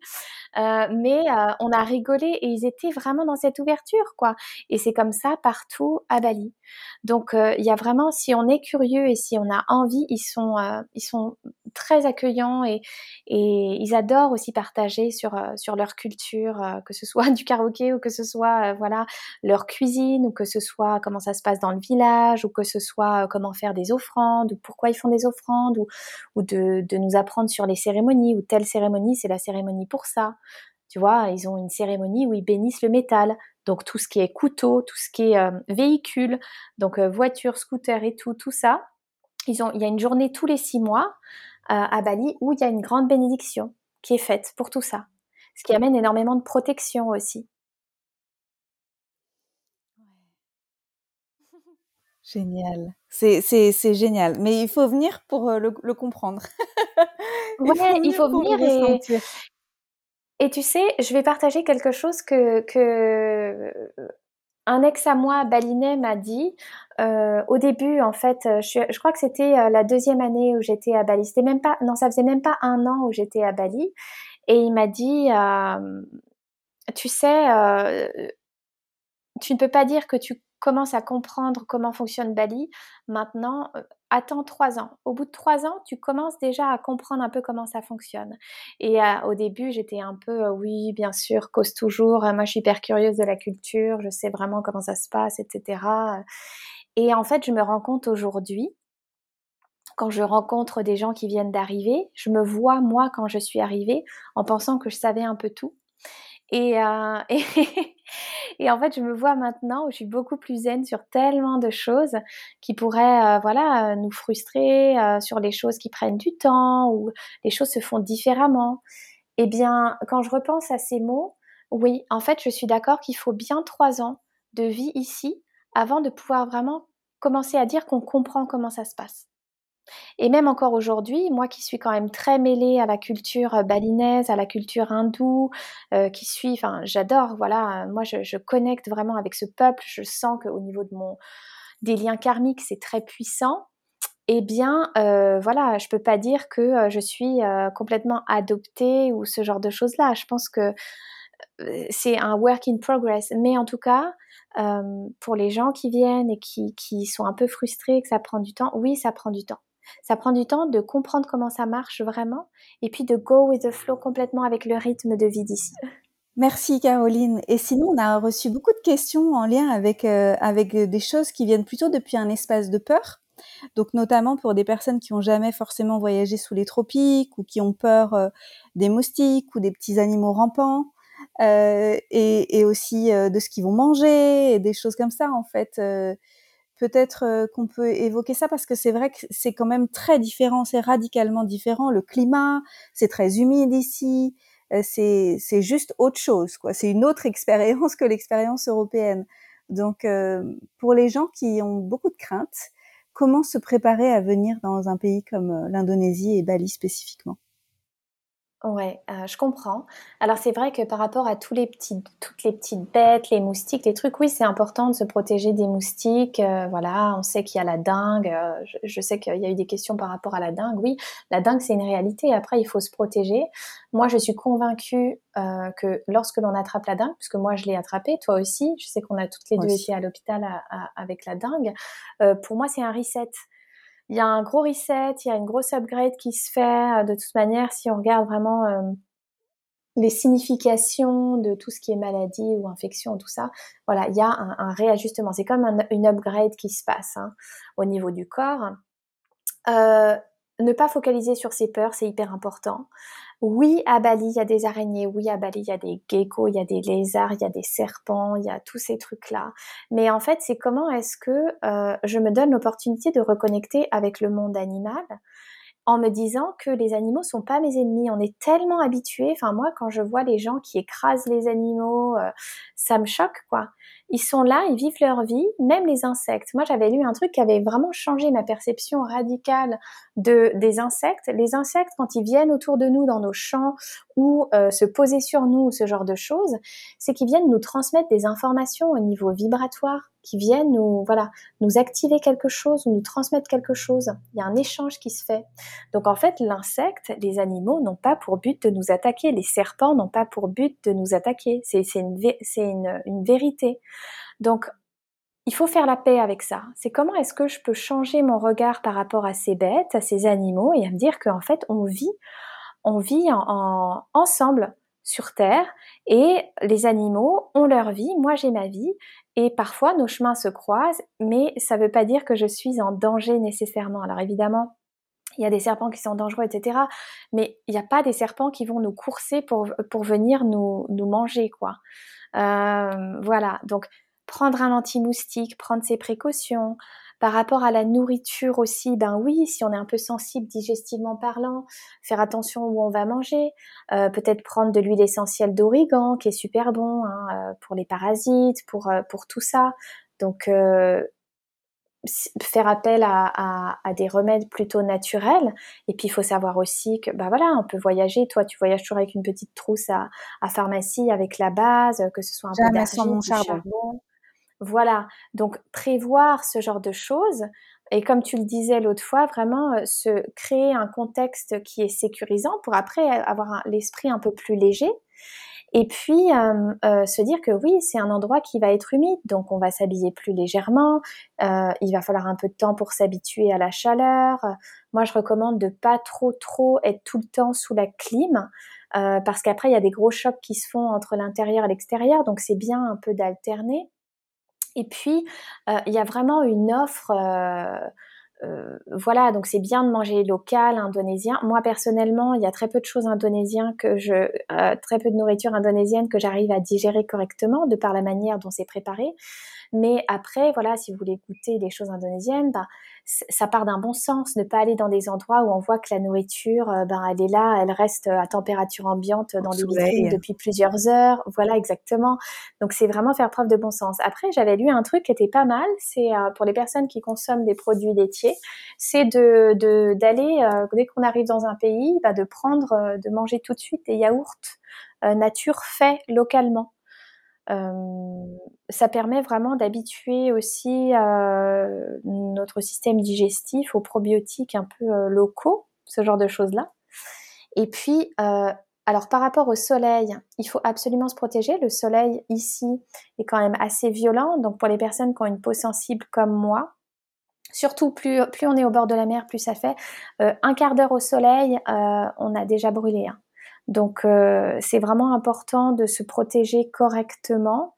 Euh, mais euh, on a rigolé, et ils étaient vraiment dans cette ouverture, quoi. Et c'est comme ça partout à Bali. Donc, euh, il y a vraiment, si on est curieux et si on a envie, ils sont, euh, ils sont très accueillants et, ils adorent aussi partager sur, euh, leur culture, que ce soit du karaoké ou que ce soit, voilà, leur cuisine ou que ce soit comment ça se passe dans le village ou que ce soit comment faire des offrandes ou pourquoi ils font des offrandes ou, de nous apprendre sur les cérémonies ou telle cérémonie, c'est la cérémonie pour ça. Tu vois, ils ont une cérémonie où ils bénissent le métal. Donc tout ce qui est couteau, tout ce qui est euh, véhicule, donc euh, voiture, scooter et tout, tout ça. Ils ont, il y a une journée tous les six mois euh, à Bali où il y a une grande bénédiction qui est faite pour tout ça. Ce qui amène énormément de protection aussi. Génial. C'est, génial. Mais il faut venir pour le, le comprendre. ouais, il faut venir et, et tu sais, je vais partager quelque chose que, que un ex à moi, balinais, m'a dit. Euh, au début, en fait, je, je crois que c'était euh, la deuxième année où j'étais à Bali. C'était même pas, non, ça faisait même pas un an où j'étais à Bali. Et il m'a dit, euh, tu sais, euh, tu ne peux pas dire que tu commences à comprendre comment fonctionne Bali. Maintenant, euh, attends trois ans. Au bout de trois ans, tu commences déjà à comprendre un peu comment ça fonctionne. Et euh, au début, j'étais un peu, euh, oui, bien sûr, cause toujours. moi, je suis hyper curieuse de la culture. Je sais vraiment comment ça se passe, etc. Et en fait, je me rends compte aujourd'hui, quand je rencontre des gens qui viennent d'arriver, je me vois moi quand je suis arrivée en pensant que je savais un peu tout. Et, euh, et, et, en fait, je me vois maintenant où je suis beaucoup plus zen sur tellement de choses qui pourraient, euh, voilà, nous frustrer euh, sur les choses qui prennent du temps ou les choses se font différemment. Eh bien, quand je repense à ces mots, oui, en fait, je suis d'accord qu'il faut bien trois ans de vie ici avant de pouvoir vraiment commencer à dire qu'on comprend comment ça se passe. Et même encore aujourd'hui, moi qui suis quand même très mêlée à la culture euh, balinaise, à la culture hindoue, euh, qui suis, enfin, j'adore, voilà, moi je, connecte vraiment avec ce peuple, je sens qu'au niveau de mon, des liens karmiques, c'est très puissant. Eh bien, euh, voilà, je peux pas dire que euh, je suis euh, complètement adoptée ou ce genre de choses-là. Je pense que c'est un work in progress. Mais en tout cas, pour les gens qui viennent et qui, qui sont un peu frustrés, que ça prend du temps, oui, ça prend du temps. Ça prend du temps de comprendre comment ça marche vraiment et puis de go with the flow complètement avec le rythme de vie d'ici. Merci Caroline. Et sinon, on a reçu beaucoup de questions en lien avec, euh, avec des choses qui viennent plutôt depuis un espace de peur. Donc notamment pour des personnes qui ont jamais forcément voyagé sous les tropiques ou qui ont peur euh, des moustiques ou des petits animaux rampants. Euh, et, et, aussi euh, de ce qu'ils vont manger et des choses comme ça en fait. Peut-être euh, qu'on peut évoquer ça parce que c'est vrai que c'est quand même très différent, c'est radicalement différent. Le climat, c'est très humide ici, euh, c'est c'est juste autre chose, quoi. C'est une autre expérience que l'expérience européenne. Donc, euh, pour les gens qui ont beaucoup de craintes, comment se préparer à venir dans un pays comme l'Indonésie et Bali spécifiquement? Ouais, euh, je comprends. Alors c'est vrai que par rapport à tous les petits, toutes les petites bêtes, les moustiques, les trucs, oui, c'est important de se protéger des moustiques. Euh, voilà, on sait qu'il y a la dengue. Euh, je, je, sais qu'il y a eu des questions par rapport à la dengue. Oui, la dengue c'est une réalité. Après, il faut se protéger. Moi, je suis convaincue euh, que lorsque l'on attrape la dengue, puisque moi je l'ai attrapée, toi aussi, je sais qu'on a toutes les deux été à l'hôpital avec la dengue. Euh, pour moi, c'est un reset il y a un gros reset, il y a une grosse upgrade qui se fait. Euh, de toute manière, si on regarde vraiment euh, les significations de tout ce qui est maladie ou infection, tout ça, voilà, il y a un, réajustement. C'est comme un, une upgrade qui se passe hein, au niveau du corps. Euh, ne pas focaliser sur ses peurs, c'est hyper important. Oui, à Bali, il y a des araignées. Oui, à Bali, il y a des geckos, il y a des lézards, il y a des serpents, il y a tous ces trucs-là. Mais en fait, c'est comment est-ce que euh, je me donne l'opportunité de reconnecter avec le monde animal en me disant que les animaux sont pas mes ennemis. On est tellement habitués. Enfin, moi, quand je vois les gens qui écrasent les animaux, euh, ça me choque, quoi ils sont là, ils vivent leur vie, même les insectes. Moi, j'avais lu un truc qui avait vraiment changé ma perception radicale de des insectes. Les insectes, quand ils viennent autour de nous dans nos champs ou euh, se poser sur nous, ce genre de choses, c'est qu'ils viennent nous transmettre des informations au niveau vibratoire, qui viennent nous voilà nous activer quelque chose ou nous transmettre quelque chose. Il y a un échange qui se fait. Donc en fait, l'insecte, les animaux n'ont pas pour but de nous attaquer. Les serpents n'ont pas pour but de nous attaquer. C'est une, une, une vérité. Donc, il faut faire la paix avec ça. C'est comment est-ce que je peux changer mon regard par rapport à ces bêtes, à ces animaux, et à me dire qu'en fait, on vit, on vit en, ensemble sur Terre, et les animaux ont leur vie, moi j'ai ma vie, et parfois nos chemins se croisent, mais ça ne veut pas dire que je suis en danger nécessairement. Alors évidemment, il y a des serpents qui sont dangereux, etc. Mais il n'y a pas des serpents qui vont nous courser pour, pour venir nous, nous manger, quoi. Euh, voilà. Donc, prendre un anti-moustique, prendre ses précautions. Par rapport à la nourriture aussi, ben oui, si on est un peu sensible digestivement parlant, faire attention où on va manger. Euh, Peut-être prendre de l'huile essentielle d'origan, qui est super bon hein, euh, pour les parasites, pour pour tout ça. Donc faire appel à, à, à, des remèdes plutôt naturels. Et puis il faut savoir aussi que bah voilà, on peut voyager. Toi, tu voyages toujours avec une petite trousse à, à pharmacie avec la base, que ce soit un Jamais peu d'argile, charbon. charbon. Voilà, donc prévoir ce genre de choses et comme tu le disais l'autre fois, vraiment euh, se créer un contexte qui est sécurisant pour après avoir l'esprit un peu plus léger. Et puis euh, euh, se dire que oui, c'est un endroit qui va être humide, donc on va s'habiller plus légèrement. Euh, il va falloir un peu de temps pour s'habituer à la chaleur. Moi, je recommande de pas trop trop être tout le temps sous la clim. Euh, parce qu'après il y a des gros chocs qui se font entre l'intérieur et l'extérieur, donc c'est bien un peu d'alterner. Et puis, euh, il y a vraiment une offre. Euh, voilà, donc c'est bien de manger local, indonésien. Moi personnellement, il y a très peu de choses indonésiennes que je, euh, très peu de nourriture indonésienne que j'arrive à digérer correctement de par la manière dont c'est préparé. Mais après, voilà, si vous voulez goûter des choses indonésiennes, bah, ça part d'un bon sens. Ne pas aller dans des endroits où on voit que la nourriture, ben, elle est là, elle reste à température ambiante dans les vitrines depuis plusieurs heures. Voilà, exactement. Donc c'est vraiment faire preuve de bon sens. Après, j'avais lu un truc qui était pas mal. C'est pour les personnes qui consomment des produits laitiers, c'est de d'aller dès qu'on arrive dans un pays, bah, de prendre, de manger tout de suite des yaourts nature faits localement. Ça permet vraiment d'habituer aussi notre système digestif aux probiotiques un peu locaux, ce genre de choses-là. Et puis, alors par rapport au soleil, il faut absolument se protéger. Le soleil ici est quand même assez violent, donc pour les personnes qui ont une peau sensible comme moi, Surtout, plus, plus on est au bord de la mer, plus ça fait. un quart d'heure au soleil, on a déjà brûlé. Hein. Donc euh, c'est vraiment important de se protéger correctement.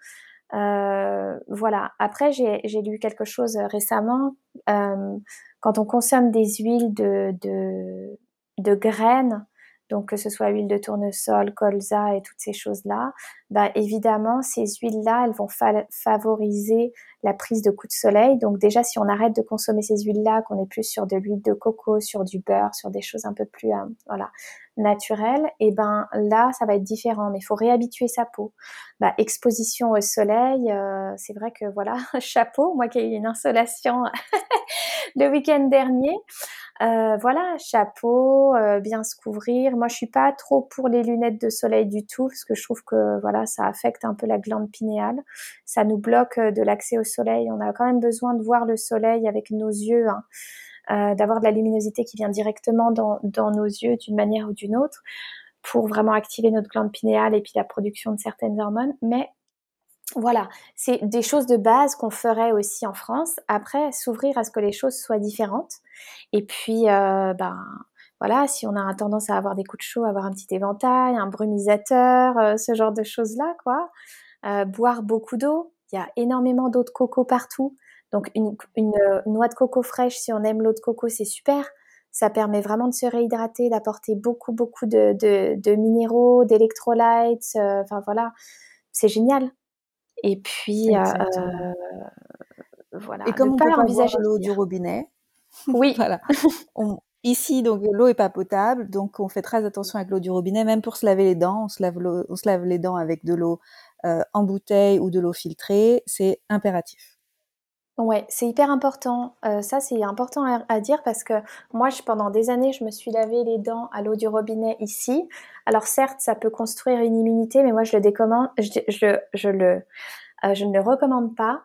Euh, voilà. Après, j'ai lu quelque chose récemment. Euh, quand on consomme des huiles de, de, de graines, donc que ce soit huile de tournesol, colza et toutes ces choses-là, bah évidemment ces huiles-là, elles vont favoriser la prise de coups de soleil. Donc déjà, si on arrête de consommer ces huiles-là, qu'on est plus sur de l'huile de coco, sur du beurre, sur des choses un peu plus euh, voilà naturelles, et eh ben là, ça va être différent. Mais il faut réhabituer sa peau. Bah, exposition au soleil, euh, c'est vrai que voilà, chapeau. Moi qui ai eu une insolation le week-end dernier. Euh, voilà, chapeau, euh, bien se couvrir. Moi, je suis pas trop pour les lunettes de soleil du tout, parce que je trouve que voilà, ça affecte un peu la glande pinéale. Ça nous bloque euh, de l'accès au soleil. On a quand même besoin de voir le soleil avec nos yeux, hein. d'avoir de la luminosité qui vient directement dans, dans nos yeux d'une manière ou d'une autre, pour vraiment activer notre glande pinéale et puis la production de certaines hormones. Mais voilà, c'est des choses de base qu'on ferait aussi en France. Après, s'ouvrir à ce que les choses soient différentes. Et puis, euh, ben voilà, si on a tendance à avoir des coups de chaud, avoir un petit éventail, un brumisateur, euh, ce genre de choses-là, quoi. Euh, boire beaucoup d'eau. Il y a énormément d'eau de coco partout. Donc une, une, noix de coco fraîche, si on aime l'eau de coco, c'est super. Ça permet vraiment de se réhydrater, d'apporter beaucoup, beaucoup de, de, de minéraux, d'électrolytes. Enfin voilà, c'est génial. Et puis, euh, voilà. Et comme on peut pas envisager l'eau du robinet, oui. voilà. ici, donc l'eau est pas potable, donc on fait très attention avec l'eau du robinet, même pour se laver les dents, on se lave, les dents avec de l'eau euh, en bouteille ou de l'eau filtrée, c'est impératif. Ouais, c'est hyper important. Euh, ça, c'est important à, dire parce que moi, pendant des années, je me suis lavé les dents à l'eau du robinet ici. Alors certes, ça peut construire une immunité, mais moi, je le décommande, je, euh, je ne le recommande pas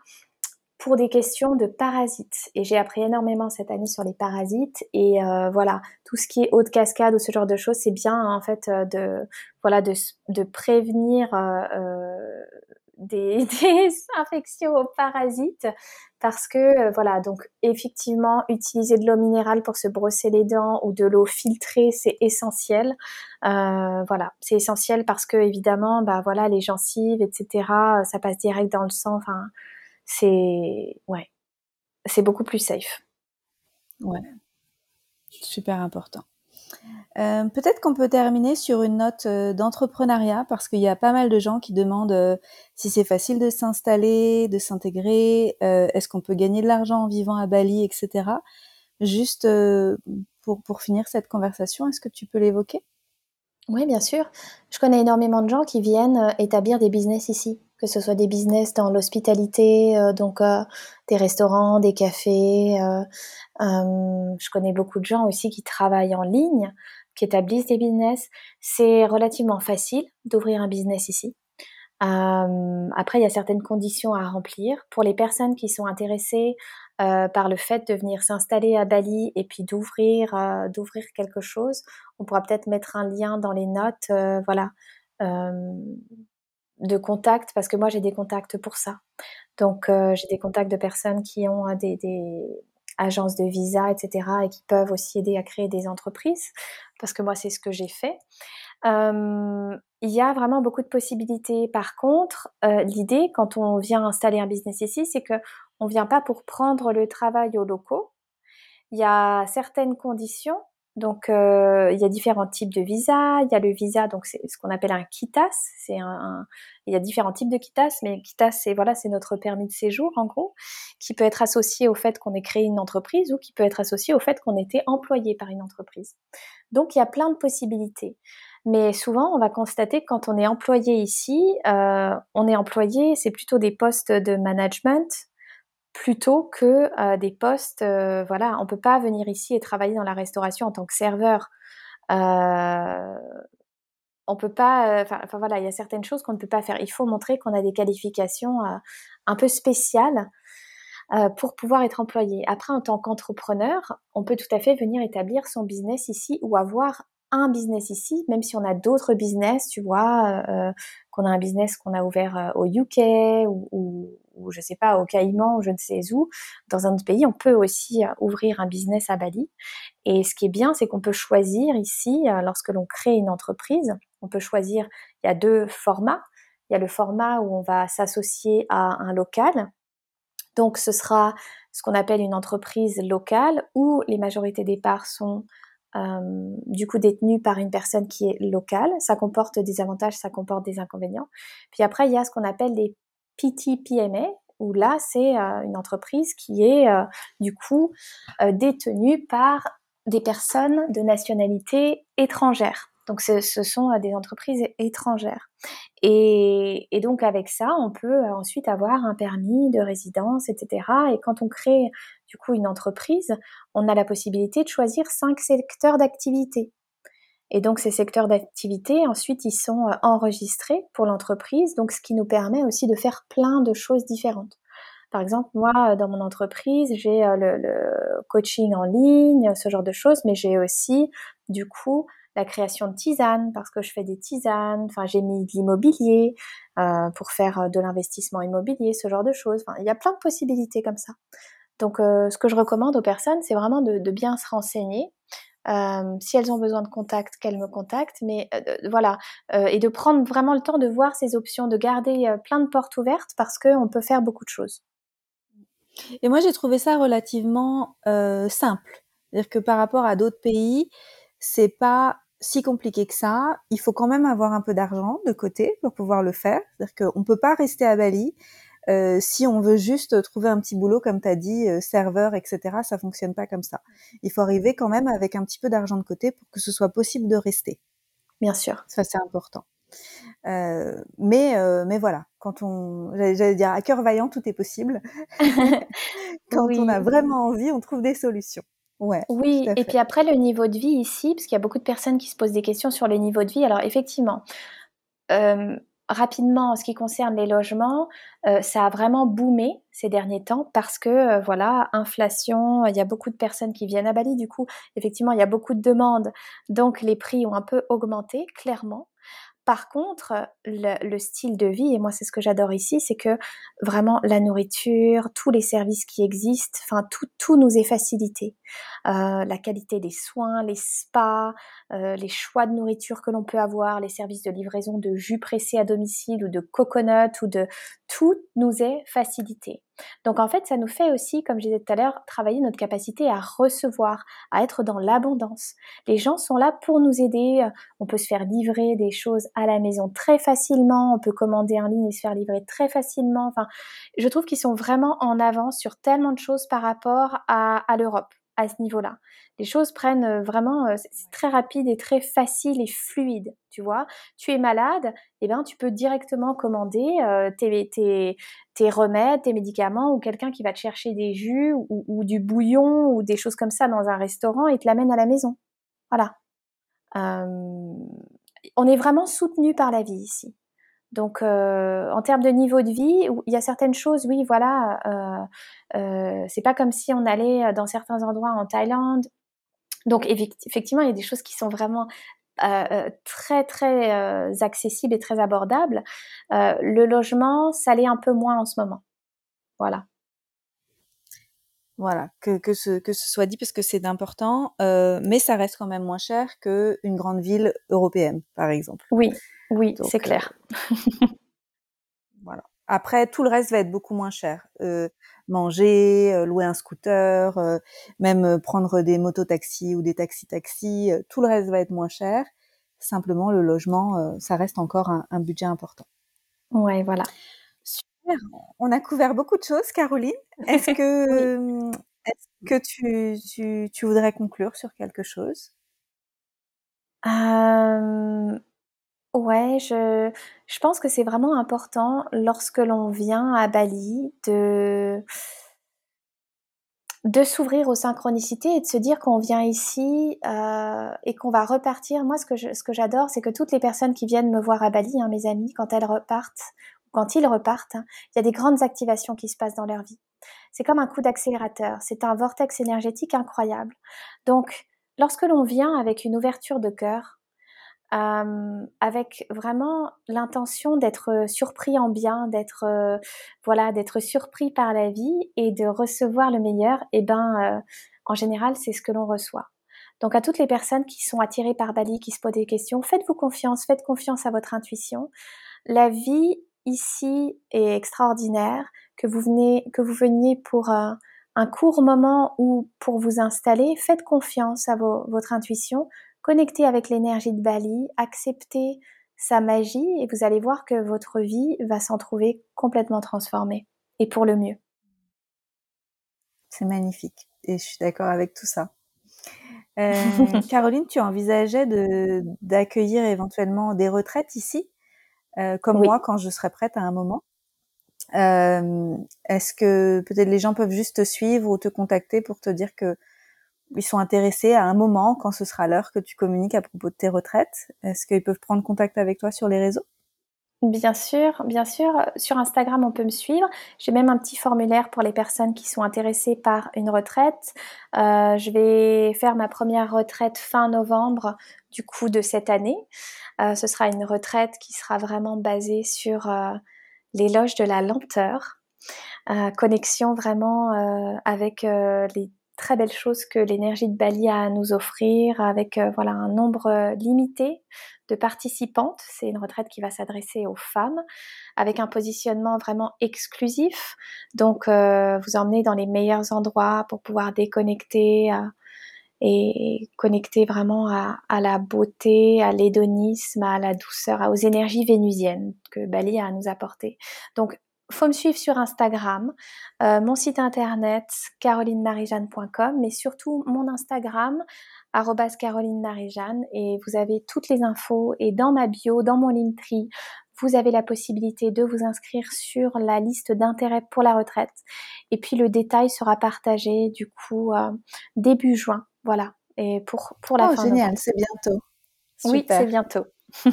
pour des questions de parasites. Et j'ai appris énormément cette année sur les parasites. Et euh, voilà, tout ce qui est eau de cascade ou ce genre de choses, c'est bien en fait de voilà de, de prévenir des, des, infections aux parasites parce que euh, voilà donc effectivement utiliser de l'eau minérale pour se brosser les dents ou de l'eau filtrée c'est essentiel euh, voilà c'est essentiel parce que évidemment bah voilà les gencives etc ça passe direct dans le sang c'est ouais. C'est beaucoup plus safe. Ouais. Super important. Euh, peut-être qu'on peut terminer sur une note euh, d'entrepreneuriat parce qu'il y a pas mal de gens qui demandent euh, si c'est facile de s'installer, de s'intégrer, est-ce qu'on peut gagner de l'argent en vivant à Bali, etc. Juste pour, pour finir cette conversation, est-ce que tu peux l'évoquer? Oui, bien sûr. Je connais énormément de gens qui viennent établir des business ici, que ce soit des business dans l'hospitalité, donc des restaurants, des cafés. je connais beaucoup de gens aussi qui travaillent en ligne qui établissent des business. C'est relativement facile d'ouvrir un business ici. Euh, après, il y a certaines conditions à remplir. Pour les personnes qui sont intéressées euh, par le fait de venir s'installer à Bali et puis d'ouvrir euh, quelque chose, on pourra peut-être mettre un lien dans les notes, euh, voilà, euh, de contact parce que moi j'ai des contacts pour ça. Donc j'ai des contacts de personnes qui ont des, des agences de visa, etc., et qui peuvent aussi aider à créer des entreprises, parce que moi, c'est ce que j'ai fait. Euh, il y a vraiment beaucoup de possibilités. Par contre, euh, l'idée, quand on vient installer un business ici, c'est que on vient pas pour prendre le travail aux locaux. Il y a certaines conditions Donc, euh, il y a différents types de visas. Il y a le visa, donc c'est ce qu'on appelle un KITAS. C'est un, il y a différents types de KITAS, mais KITAS, c'est voilà, c'est notre permis de séjour en gros, qui peut être associé au fait qu'on ait créé une entreprise ou qui peut être associé au fait qu'on ait été employé par une entreprise. Donc, il y a plein de possibilités. Mais souvent, on va constater que quand on est employé ici, euh, on est employé, c'est plutôt des postes de management, plutôt que euh, des postes. Euh, voilà, on peut pas venir ici et travailler dans la restauration en tant que serveur. Euh, on peut pas. Enfin voilà, il y a certaines choses qu'on ne peut pas faire. Il faut montrer qu'on a des qualifications un peu spéciales pour pouvoir être employé. Après, en tant qu'entrepreneur, on peut tout à fait venir établir son business ici ou avoir un business ici, même si on a d'autres business, tu vois, euh, qu'on a un business qu'on a ouvert euh, au UK ou, ou, ou, je sais pas, au Caïman ou je ne sais où, dans un autre pays, on peut aussi euh, ouvrir un business à Bali. Et ce qui est bien, c'est qu'on peut choisir ici, lorsque l'on crée une entreprise, on peut choisir, il y a deux formats. Il y a le format où on va s'associer à un local. Donc ce sera ce qu'on appelle une entreprise locale où les majorités des parts sont euh, du coup détenu par une personne qui est locale. Ça comporte des avantages, ça comporte des inconvénients. Puis après, il y a ce qu'on appelle des PTPMA, où là, c'est euh, une entreprise qui est euh, du coup détenue par des personnes de nationalité étrangère. Donc ce, sont euh, des entreprises étrangères. Et, donc avec ça, on peut euh, ensuite avoir un permis de résidence, etc. Et quand on crée du coup une entreprise, on a la possibilité de choisir cinq secteurs d'activité. Et donc ces secteurs d'activité, ensuite, ils sont euh, enregistrés pour l'entreprise, donc ce qui nous permet aussi de faire plein de choses différentes. Par exemple, moi, dans mon entreprise, j'ai le, le, coaching en ligne, ce genre de choses, mais j'ai aussi, du coup, la création de tisanes parce que je fais des tisanes. Enfin, j'ai mis de l'immobilier euh, pour faire euh, de l'investissement immobilier, ce genre de choses. Enfin, il y a plein de possibilités comme ça. Donc, euh, ce que je recommande aux personnes, c'est vraiment de, bien se renseigner. Si elles ont besoin de contact, qu'elles me contactent, mais voilà, et de prendre vraiment le temps de voir ces options, de garder plein de portes ouvertes parce qu'on peut faire beaucoup de choses. Et moi, j'ai trouvé ça relativement simple, c'est-à-dire que par rapport à d'autres pays, c'est pas si compliqué que ça. Il faut quand même avoir un peu d'argent de côté pour pouvoir le faire. C'est-à-dire qu'on peut pas rester à Bali. Euh, si on veut juste trouver un petit boulot, comme tu as dit, euh, serveur, etc., ça fonctionne pas comme ça. Il faut arriver quand même avec un petit peu d'argent de côté pour que ce soit possible de rester. Bien sûr. Ça, c'est important. Euh, mais, mais voilà, quand on, j'allais dire, à cœur vaillant, tout est possible. quand on a vraiment envie, on trouve des solutions. Ouais, oui, et puis après le niveau de vie ici, parce qu'il y a beaucoup de personnes qui se posent des questions sur le niveau de vie. Alors effectivement, euh, rapidement en ce qui concerne les logements, euh, ça a vraiment boomé ces derniers temps parce que euh, voilà, inflation, il y a beaucoup de personnes qui viennent à Bali, du coup, effectivement, il y a beaucoup de demandes, donc les prix ont un peu augmenté, clairement. Par contre, le, style de vie, et moi c'est ce que j'adore ici, c'est que vraiment la nourriture, tous les services qui existent, enfin tout, tout nous est facilité. Euh, la qualité des soins, les spas, euh, les choix de nourriture que l'on peut avoir, les services de livraison de jus pressé à domicile ou de coconut ou de tout nous est facilité. Donc en fait, ça nous fait aussi, comme je disais tout à l'heure, travailler notre capacité à recevoir, à être dans l'abondance. Les gens sont là pour nous aider. On peut se faire livrer des choses à la maison très facilement. On peut commander en ligne et se faire livrer très facilement. Enfin, je trouve qu'ils sont vraiment en avance sur tellement de choses par rapport à, à l'Europe à ce niveau-là. Les choses prennent euh, vraiment, euh, c'est très rapide et très facile et fluide, tu vois. Tu es malade, eh ben tu peux directement commander euh, tes, remèdes, tes médicaments ou quelqu'un qui va te chercher des jus ou, du bouillon ou des choses comme ça dans un restaurant et te l'amène à la maison. Voilà. on est vraiment soutenu par la vie ici. Donc, en termes de niveau de vie, il y a certaines choses, oui, voilà, c'est pas comme si on allait dans certains endroits en Thaïlande. Donc, effectivement, il y a des choses qui sont vraiment très, très accessibles et très abordables. le logement, ça l'est un peu moins en ce moment. Voilà. Voilà, que, que, ce, que ce soit dit parce que c'est important, mais ça reste quand même moins cher qu'une grande ville européenne, par exemple. Oui, oui, c'est clair. voilà. Après, tout le reste va être beaucoup moins cher. Euh, manger, louer un scooter, même prendre des mototaxis ou des taxis-taxis. tout le reste va être moins cher. Simplement, le logement, ça reste encore un, un budget important. Ouais, voilà. Super. On a couvert beaucoup de choses, Caroline. Est-ce que, est-ce que tu, tu, tu, voudrais conclure sur quelque chose? Euh, Ouais, je, pense que c'est vraiment important lorsque l'on vient à Bali de s'ouvrir aux synchronicités et de se dire qu'on vient ici euh, et qu'on va repartir. Moi, ce que j'adore, c'est que toutes les personnes qui viennent me voir à Bali, hein, mes amis, quand elles repartent, quand ils repartent, hein, il y a des grandes activations qui se passent dans leur vie. C'est comme un coup d'accélérateur, c'est un vortex énergétique incroyable. Donc, lorsque l'on vient avec une ouverture de cœur, euh, avec vraiment l'intention d'être surpris en bien, d'être voilà, d'être surpris par la vie et de recevoir le meilleur, et eh ben, euh, en général, c'est ce que l'on reçoit. Donc à toutes les personnes qui sont attirées par Bali, qui se posent des questions, faites-vous confiance, faites confiance à votre intuition. La vie ici est extraordinaire, que vous venez, que vous veniez pour un, court moment ou pour vous installer, faites confiance à votre intuition, connectez avec l'énergie de Bali, acceptez sa magie et vous allez voir que votre vie va s'en trouver complètement transformée et pour le mieux. C'est magnifique et je suis d'accord avec tout ça. Euh, Caroline, tu envisageais d'accueillir éventuellement des retraites ici euh, comme moi quand je serai prête à un moment? Euh, Est-ce que peut-être les gens peuvent juste te suivre ou te contacter pour te dire que ils sont intéressés à un moment quand ce sera l'heure que tu communiques à propos de tes retraites Est-ce qu'ils peuvent prendre contact avec toi sur les réseaux? Bien sûr, bien sûr. Sur Instagram, on peut me suivre. J'ai même un petit formulaire pour les personnes qui sont intéressées par une retraite. Euh, je vais faire ma première retraite fin novembre du coup de cette année. Euh, ce sera une retraite qui sera vraiment basée sur euh, l'éloge de la lenteur, euh, connexion vraiment avec les très belles choses que l'énergie de Bali a à nous offrir, avec voilà un nombre limité de participantes. C'est une retraite qui va s'adresser aux femmes, avec un positionnement vraiment exclusif. Donc, vous emmenez dans les meilleurs endroits pour pouvoir déconnecter et connecter vraiment à, la beauté, à l'hédonisme, à la douceur, aux énergies vénusiennes que Bali a à nous apporter. Donc, faut me suivre sur Instagram, euh, mon site internet carolinemarijeanne.com, mais surtout mon Instagram @caroline et vous avez toutes les infos et dans ma bio, dans mon Linktree, vous avez la possibilité de vous inscrire sur la liste d'intérêt pour la retraite. Et puis le détail sera partagé du coup euh, début juin voilà. Et pour, pour la oh, génial, c'est bientôt. Oui, c'est bientôt.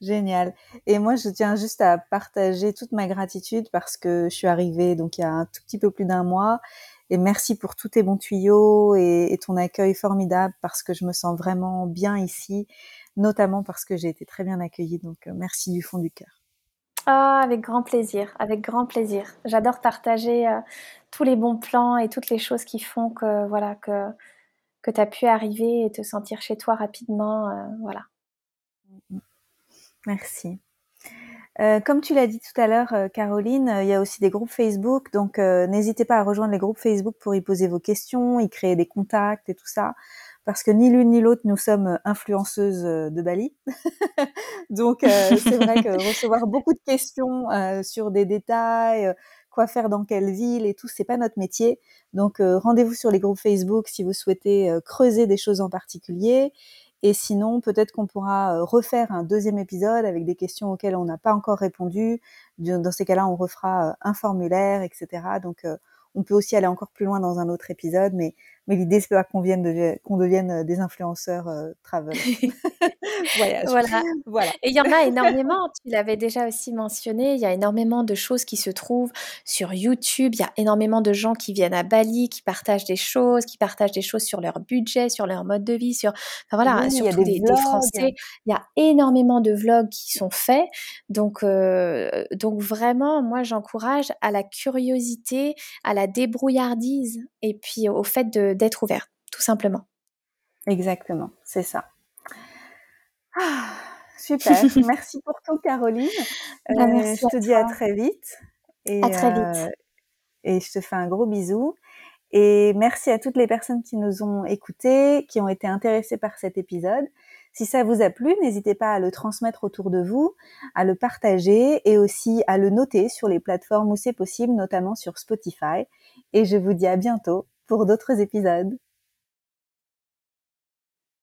Génial. Et moi, je tiens juste à partager toute ma gratitude parce que je suis arrivée donc il y a un tout petit peu plus d'un mois. Et merci pour tous tes bons tuyaux et, ton accueil formidable parce que je me sens vraiment bien ici, notamment parce que j'ai été très bien accueillie. Donc, euh, merci du fond du cœur. Ah, avec grand plaisir, avec grand plaisir. J'adore partager euh, tous les bons plans et toutes les choses qui font que voilà que que tu as pu arriver et te sentir chez toi rapidement, euh, voilà. Merci. Euh, comme tu l'as dit tout à l'heure, Caroline, il y a aussi des groupes Facebook, donc n'hésitez pas à rejoindre les groupes Facebook pour y poser vos questions, y créer des contacts et tout ça parce que ni l'une ni l'autre nous sommes influenceuses euh, de Bali. Donc euh, c'est vrai que recevoir beaucoup de questions euh, sur des détails, quoi faire dans quelle ville et tout, c'est pas notre métier. Donc rendez-vous sur les groupes Facebook si vous souhaitez creuser des choses en particulier. Et sinon, peut-être qu'on pourra refaire un deuxième épisode avec des questions auxquelles on n'a pas encore répondu. Dans ces cas-là, on refera un formulaire, etc. Donc, on peut aussi aller encore plus loin dans un autre épisode, mais mais l'idée c'est pas qu'on vienne qu'on devienne euh, des influenceurs euh, travel voyage. Voilà. voilà. Et il y en a énormément. Tu l'avais déjà aussi mentionné. Il y a énormément de choses qui se trouvent sur YouTube. Il y a énormément de gens qui viennent à Bali, qui partagent des choses, qui partagent des choses sur leur budget, sur leur mode de vie, sur enfin voilà, surtout des, des, Français. Il y a énormément de vlogs qui sont faits. Donc euh, donc vraiment, moi j'encourage à la curiosité, à la débrouillardise et puis au fait de d'être ouvert, tout simplement. Exactement, c'est ça. Ah, super, merci pour tout Caroline. Bah, euh, je te dis à très vite. Et, à très vite. Euh, et je te fais un gros bisou. Et merci à toutes les personnes qui nous ont écoutés, qui ont été intéressées par cet épisode. Si ça vous a plu, n'hésitez pas à le transmettre autour de vous, à le partager et aussi à le noter sur les plateformes où c'est possible, notamment sur Spotify. Et je vous dis à bientôt pour d'autres épisodes.